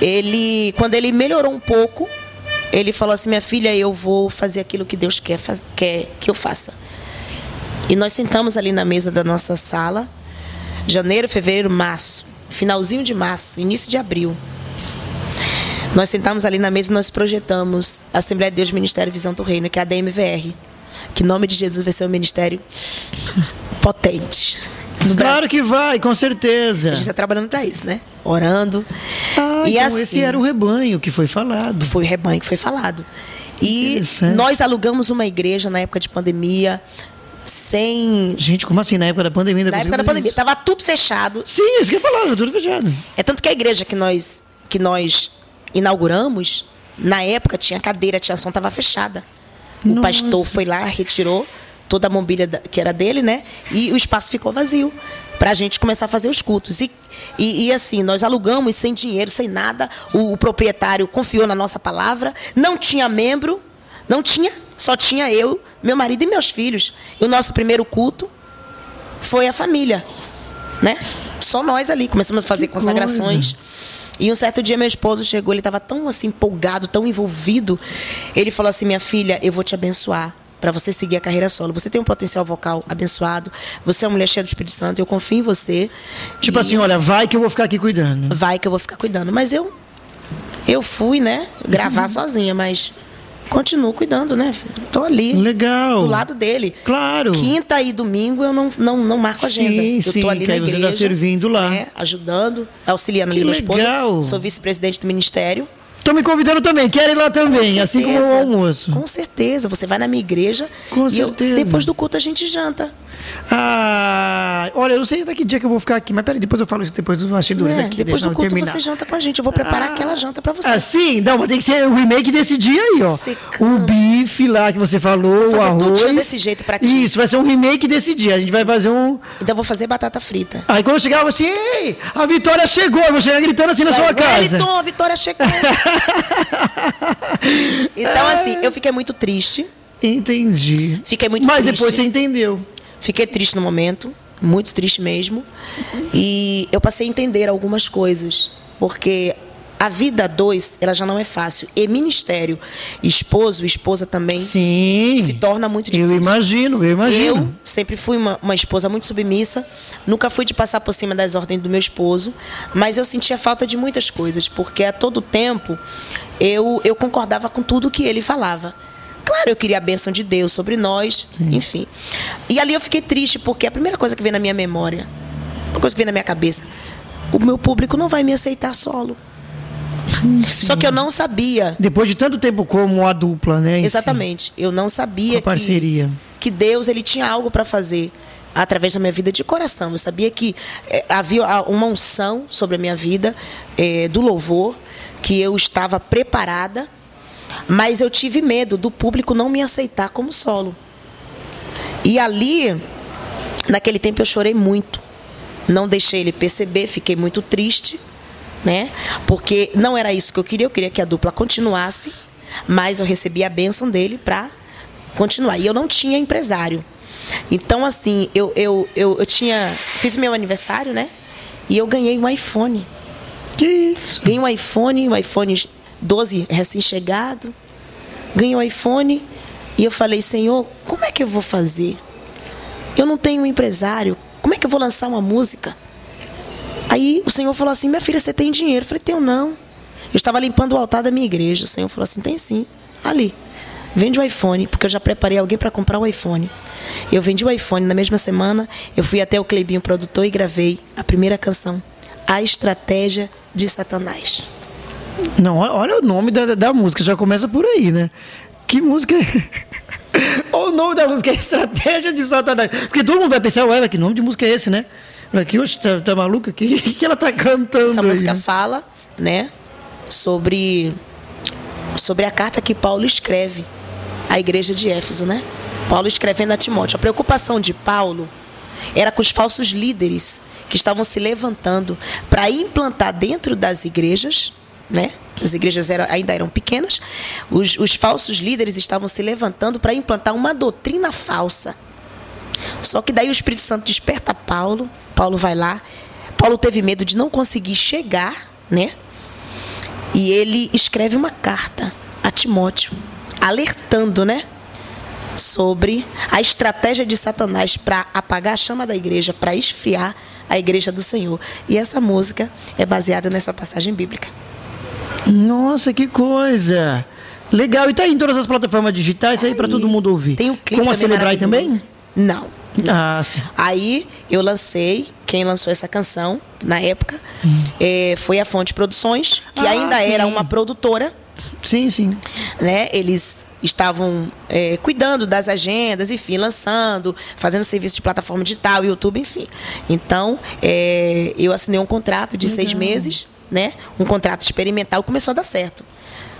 Speaker 2: Ele, quando ele melhorou um pouco, ele falou assim: minha filha, eu vou fazer aquilo que Deus quer, faz, quer que eu faça. E nós sentamos ali na mesa da nossa sala, janeiro, fevereiro, março, finalzinho de março, início de abril. Nós sentamos ali na mesa e nós projetamos a Assembleia de Deus Ministério Visão do Reino, que é a DMVR. Que em nome de Jesus vai ser um ministério potente.
Speaker 1: Claro que vai, com certeza. A
Speaker 2: gente está trabalhando para isso, né? Orando.
Speaker 1: Ah, e então assim, esse era o rebanho que foi falado.
Speaker 2: Foi o rebanho que foi falado. E nós alugamos uma igreja na época de pandemia sem.
Speaker 1: Gente, como assim? Na época da pandemia?
Speaker 2: Na época da pandemia. Isso? Tava tudo fechado.
Speaker 1: Sim, isso que eu falava, tudo fechado.
Speaker 2: É tanto que a igreja que nós, que nós inauguramos, na época tinha cadeira, tinha som, tava fechada. O Nossa. pastor foi lá, retirou toda a mobília que era dele, né? E o espaço ficou vazio para a gente começar a fazer os cultos. E, e, e, assim, nós alugamos sem dinheiro, sem nada. O, o, proprietário confiou na nossa palavra. Não tinha membro, não tinha, só tinha eu, meu marido e meus filhos. E o nosso primeiro culto foi a família, né? Só nós ali começamos a fazer que consagrações. Coisa. E um certo dia meu esposo chegou, ele estava tão assim empolgado, tão envolvido. Ele falou assim: "Minha filha, eu vou te abençoar para você seguir a carreira solo. Você tem um potencial vocal abençoado. Você é uma mulher cheia do Espírito Santo. Eu confio em você."
Speaker 1: Tipo e... assim, olha, vai que eu vou ficar aqui cuidando.
Speaker 2: Vai que eu vou ficar cuidando, mas eu eu fui, né, gravar uhum. sozinha, mas continuo cuidando, né? Tô ali.
Speaker 1: Legal.
Speaker 2: Do lado dele.
Speaker 1: Claro.
Speaker 2: Quinta e domingo eu não, não, não marco agenda. Sim, eu
Speaker 1: sim,
Speaker 2: tô ali
Speaker 1: na
Speaker 2: igreja. Você
Speaker 1: tá servindo lá.
Speaker 2: É, ajudando, auxiliando que ali meu esposo. Sou vice-presidente do ministério.
Speaker 1: Estão me convidando também, quero ir lá também, assim como o almoço.
Speaker 2: Com certeza, você vai na minha igreja.
Speaker 1: Com certeza.
Speaker 2: Eu, depois do culto a gente janta.
Speaker 1: Ah, olha, eu não sei até que dia que eu vou ficar aqui, mas peraí, depois eu falo isso depois dos bastidores é, aqui.
Speaker 2: Depois do culto
Speaker 1: terminar.
Speaker 2: você janta com a gente. Eu vou preparar ah, aquela janta para você.
Speaker 1: Assim? Não, mas tem que ser o remake desse dia aí, ó. Secando. O bife lá que você falou, o arroz. Tudo
Speaker 2: desse jeito pra ti.
Speaker 1: Isso, vai ser um remake desse dia. A gente vai fazer um.
Speaker 2: Então vou fazer batata frita.
Speaker 1: Aí quando eu chegar, eu vou assim, ei, a Vitória chegou. Eu vou chegar gritando assim Sai, na sua casa.
Speaker 2: Wellington, a Vitória chegou. então, assim, eu fiquei muito triste.
Speaker 1: Entendi.
Speaker 2: Fiquei muito
Speaker 1: Mas
Speaker 2: triste.
Speaker 1: Mas depois você entendeu.
Speaker 2: Fiquei triste no momento, muito triste mesmo. E eu passei a entender algumas coisas, porque a vida a dois, ela já não é fácil. E ministério, esposo, esposa também,
Speaker 1: Sim,
Speaker 2: se torna muito difícil.
Speaker 1: Eu imagino, eu imagino.
Speaker 2: Eu sempre fui uma, uma esposa muito submissa, nunca fui de passar por cima das ordens do meu esposo, mas eu sentia falta de muitas coisas, porque a todo tempo eu, eu concordava com tudo que ele falava. Claro, eu queria a bênção de Deus sobre nós, Sim. enfim. E ali eu fiquei triste, porque a primeira coisa que veio na minha memória, uma coisa que veio na minha cabeça, o meu público não vai me aceitar solo. Sim. Só que eu não sabia.
Speaker 1: Depois de tanto tempo como a dupla, né?
Speaker 2: Exatamente. Si. Eu não sabia
Speaker 1: a parceria.
Speaker 2: Que, que Deus ele tinha algo para fazer através da minha vida de coração. Eu sabia que é, havia uma unção sobre a minha vida, é, do louvor, que eu estava preparada Mas eu tive medo do público não me aceitar como solo. E ali, naquele tempo, eu chorei muito. Não deixei ele perceber, fiquei muito triste, né? Porque não era isso que eu queria, eu queria que a dupla continuasse, mas eu recebi a bênção dele para continuar. E eu não tinha empresário. Então, assim, eu, eu, eu, eu tinha. Fiz meu aniversário, né? E eu ganhei um iPhone.
Speaker 1: Que isso?
Speaker 2: Ganhei um iPhone, um iPhone 12 recém-chegado. Ganhei um iPhone e eu falei, Senhor, como é que eu vou fazer? Eu não tenho um empresário. Como é que eu vou lançar uma música? Aí o Senhor falou assim: Minha filha, você tem dinheiro? Eu falei: Tenho não. Eu estava limpando o altar da minha igreja. O Senhor falou assim: Tem sim. Ali. Vende o iPhone, porque eu já preparei alguém para comprar o iPhone. Eu vendi o iPhone na mesma semana. Eu fui até o Clebinho produtor e gravei a primeira canção, A Estratégia de Satanás.
Speaker 1: Não, olha o nome da, da música, já começa por aí, né? Que música é? o nome da música é Estratégia de Satanás. Porque todo mundo vai pensar, ué, que nome de música é esse, né? Aqui, hoje tá, tá maluca? O que, que ela tá cantando?
Speaker 2: Essa
Speaker 1: aí?
Speaker 2: música fala, né, sobre, sobre a carta que Paulo escreve à igreja de Éfeso, né? Paulo escrevendo a Timóteo. A preocupação de Paulo era com os falsos líderes que estavam se levantando para implantar dentro das igrejas, né? As igrejas eram, ainda eram pequenas, os, os falsos líderes estavam se levantando para implantar uma doutrina falsa. Só que daí o Espírito Santo desperta Paulo, Paulo vai lá. Paulo teve medo de não conseguir chegar, né? E ele escreve uma carta a Timóteo, alertando, né? Sobre a estratégia de Satanás para apagar a chama da igreja, para esfriar a igreja do Senhor. E essa música é baseada nessa passagem bíblica.
Speaker 1: Nossa, que coisa! Legal. E tá aí em todas as plataformas digitais aí, aí para todo mundo ouvir.
Speaker 2: Tem o clipe
Speaker 1: Como a celebrar também?
Speaker 2: Não.
Speaker 1: Ah, sim.
Speaker 2: Aí eu lancei, quem lançou essa canção na época hum. é, foi a Fonte Produções, que ah, ainda sim. era uma produtora.
Speaker 1: Sim, sim.
Speaker 2: Né? Eles estavam é, cuidando das agendas, enfim, lançando, fazendo serviço de plataforma digital, YouTube, enfim. Então, é, eu assinei um contrato de Legal. seis meses, né? Um contrato experimental, começou a dar certo.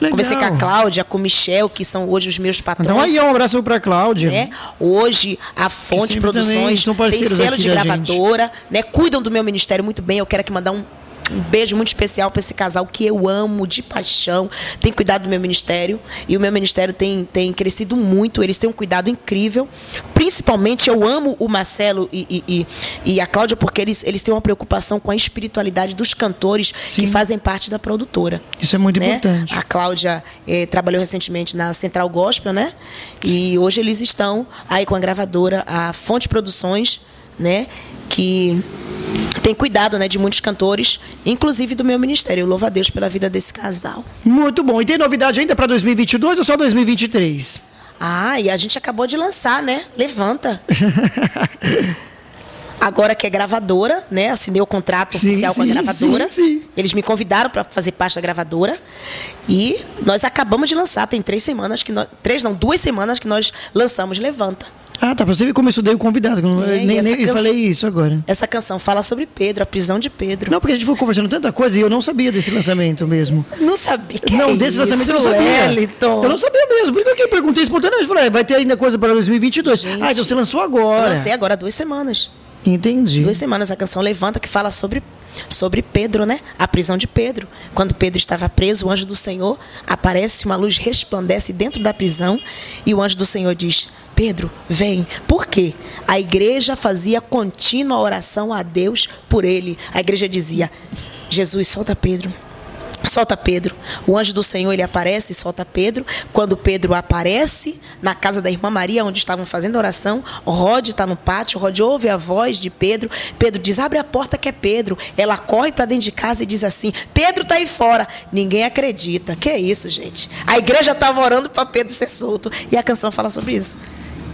Speaker 2: Legal. Conversei com a Cláudia, com o Michel, que são hoje os meus patrões.
Speaker 1: Então aí, um abraço para a Cláudia.
Speaker 2: Né? Hoje, a Fonte Produções tem selo de gravadora, né? Cuidam do meu ministério muito bem. Eu quero aqui mandar um um beijo muito especial para esse casal que eu amo de paixão. Tem cuidado do meu ministério e o meu ministério tem, tem crescido muito. Eles têm um cuidado incrível. Principalmente eu amo o Marcelo e, e, e, a Cláudia porque eles, eles têm uma preocupação com a espiritualidade dos cantores Sim. que fazem parte da produtora.
Speaker 1: Isso é muito né? importante.
Speaker 2: A Cláudia eh, trabalhou recentemente na Central Gospel, né? E hoje eles estão aí com a gravadora, a Fonte Produções, né? Que tem cuidado né, de muitos cantores, inclusive do meu ministério. Eu louvo a Deus pela vida desse casal.
Speaker 1: Muito bom. E tem novidade ainda para 2022 ou só 2023?
Speaker 2: Ah, e a gente acabou de lançar, né? Levanta. Agora que é gravadora, né? Assinei o contrato sim, oficial sim, com a gravadora. Sim, Eles me convidaram para fazer parte da gravadora. E nós acabamos de lançar, tem três semanas que nós. Três, não, duas semanas que nós lançamos Levanta.
Speaker 1: Ah, tá. Pra você ver como eu estudei o convidado. É, nem nem canção, falei isso agora.
Speaker 2: Essa canção fala sobre Pedro, a prisão de Pedro.
Speaker 1: Não, porque a gente foi conversando tanta coisa e eu não sabia desse lançamento mesmo.
Speaker 2: Não sabia. Que
Speaker 1: não, é desse lançamento eu não sabia. Wellington. Eu não sabia mesmo. Por que eu perguntei espontaneamente? Falei, ah, vai ter ainda coisa para 2022. Gente, ah, então você lançou agora.
Speaker 2: Eu lancei agora há duas semanas.
Speaker 1: Entendi.
Speaker 2: Duas semanas a canção Levanta, que fala sobre sobre Pedro, né? A prisão de Pedro. Quando Pedro estava preso, o anjo do Senhor aparece, uma luz resplandece dentro da prisão e o anjo do Senhor diz: Pedro, vem. Por quê? A igreja fazia contínua oração a Deus por ele. A igreja dizia: Jesus, solta Pedro. Solta Pedro. O anjo do Senhor ele aparece e solta Pedro. Quando Pedro aparece na casa da irmã Maria, onde estavam fazendo oração, Rod está no pátio. Rod ouve a voz de Pedro. Pedro diz: Abre a porta que é Pedro. Ela corre para dentro de casa e diz assim: Pedro está aí fora. Ninguém acredita. Que é isso, gente? A igreja estava orando para Pedro ser solto. E a canção fala sobre isso.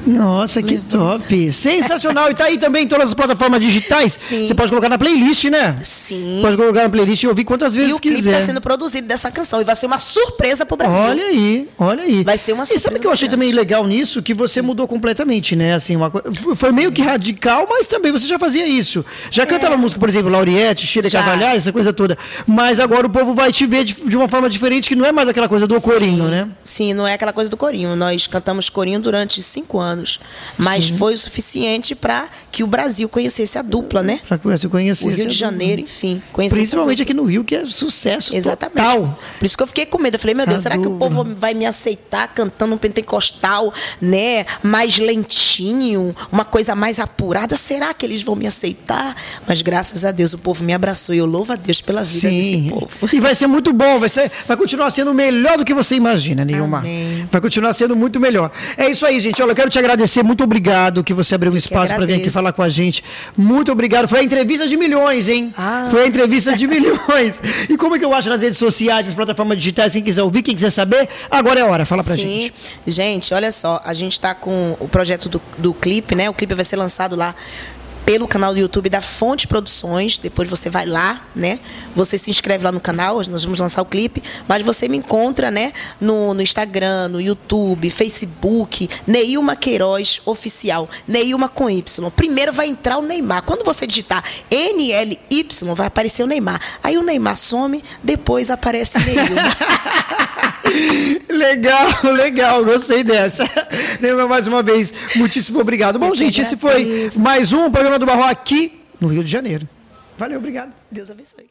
Speaker 1: Nossa, que top! Sensacional! E tá aí também em todas as plataformas digitais. Sim. Você pode colocar na playlist, né?
Speaker 2: Sim.
Speaker 1: Pode colocar na playlist e ouvir quantas vezes
Speaker 2: e o
Speaker 1: quiser.
Speaker 2: clipe está sendo produzido dessa canção e vai ser uma surpresa pro Brasil.
Speaker 1: Olha aí, olha aí.
Speaker 2: Vai ser uma surpresa.
Speaker 1: E sabe o que eu achei também legal nisso? Que você mudou completamente, né? Assim, uma Foi Sim. meio que radical, mas também você já fazia isso. Já é. cantava música, por exemplo, Lauriette, Cheira Cavalhar, essa coisa toda. Mas agora o povo vai te ver de, de, uma forma diferente, que não é mais aquela coisa do Sim. corinho, né?
Speaker 2: Sim, não é aquela coisa do corinho. Nós cantamos corinho durante cinco anos. Mas Sim. foi o suficiente para que o Brasil conhecesse a dupla, né?
Speaker 1: Para que o Brasil conhecesse.
Speaker 2: O Rio de Janeiro, enfim.
Speaker 1: Principalmente aqui no Rio, que é sucesso Exatamente. total.
Speaker 2: Por isso que eu fiquei com medo. Eu falei, meu Deus, a será dupla. que o povo vai me aceitar cantando um pentecostal, né? Mais lentinho, uma coisa mais apurada? Será que eles vão me aceitar? Mas graças a Deus o povo me abraçou e eu louvo a Deus pela vida Sim. desse povo.
Speaker 1: E vai ser muito bom, vai, ser, vai continuar sendo melhor do que você imagina, Nilma. Vai continuar sendo muito melhor. É isso aí, gente. Olha, eu quero te agradecer. Muito obrigado que você abriu um espaço para vir aqui falar com a gente. Muito obrigado. Foi a entrevista de milhões, hein? Ah. Foi a entrevista de milhões. E como é que eu acho nas redes sociais, nas plataformas digitais? Quem quiser ouvir, quem quiser saber, agora é a hora. Fala pra Sim. gente.
Speaker 2: Gente, olha só. A gente está com o projeto do, do clipe, né? O clipe vai ser lançado lá pelo canal do YouTube da Fonte Produções. Depois você vai lá, né? Você se inscreve lá no canal, nós vamos lançar o clipe. Mas você me encontra, né? No, no Instagram, no YouTube, Facebook, Neilma Queiroz Oficial. Neilma com Y. Primeiro vai entrar o Neymar. Quando você digitar NLY, vai aparecer o Neymar. Aí o Neymar some, depois aparece Neilma.
Speaker 1: legal, legal, gostei dessa. Neymar, mais uma vez, muitíssimo obrigado. Bom, gente, esse foi mais um programa do Barro aqui no Rio de Janeiro. Valeu, obrigado.
Speaker 2: Deus abençoe.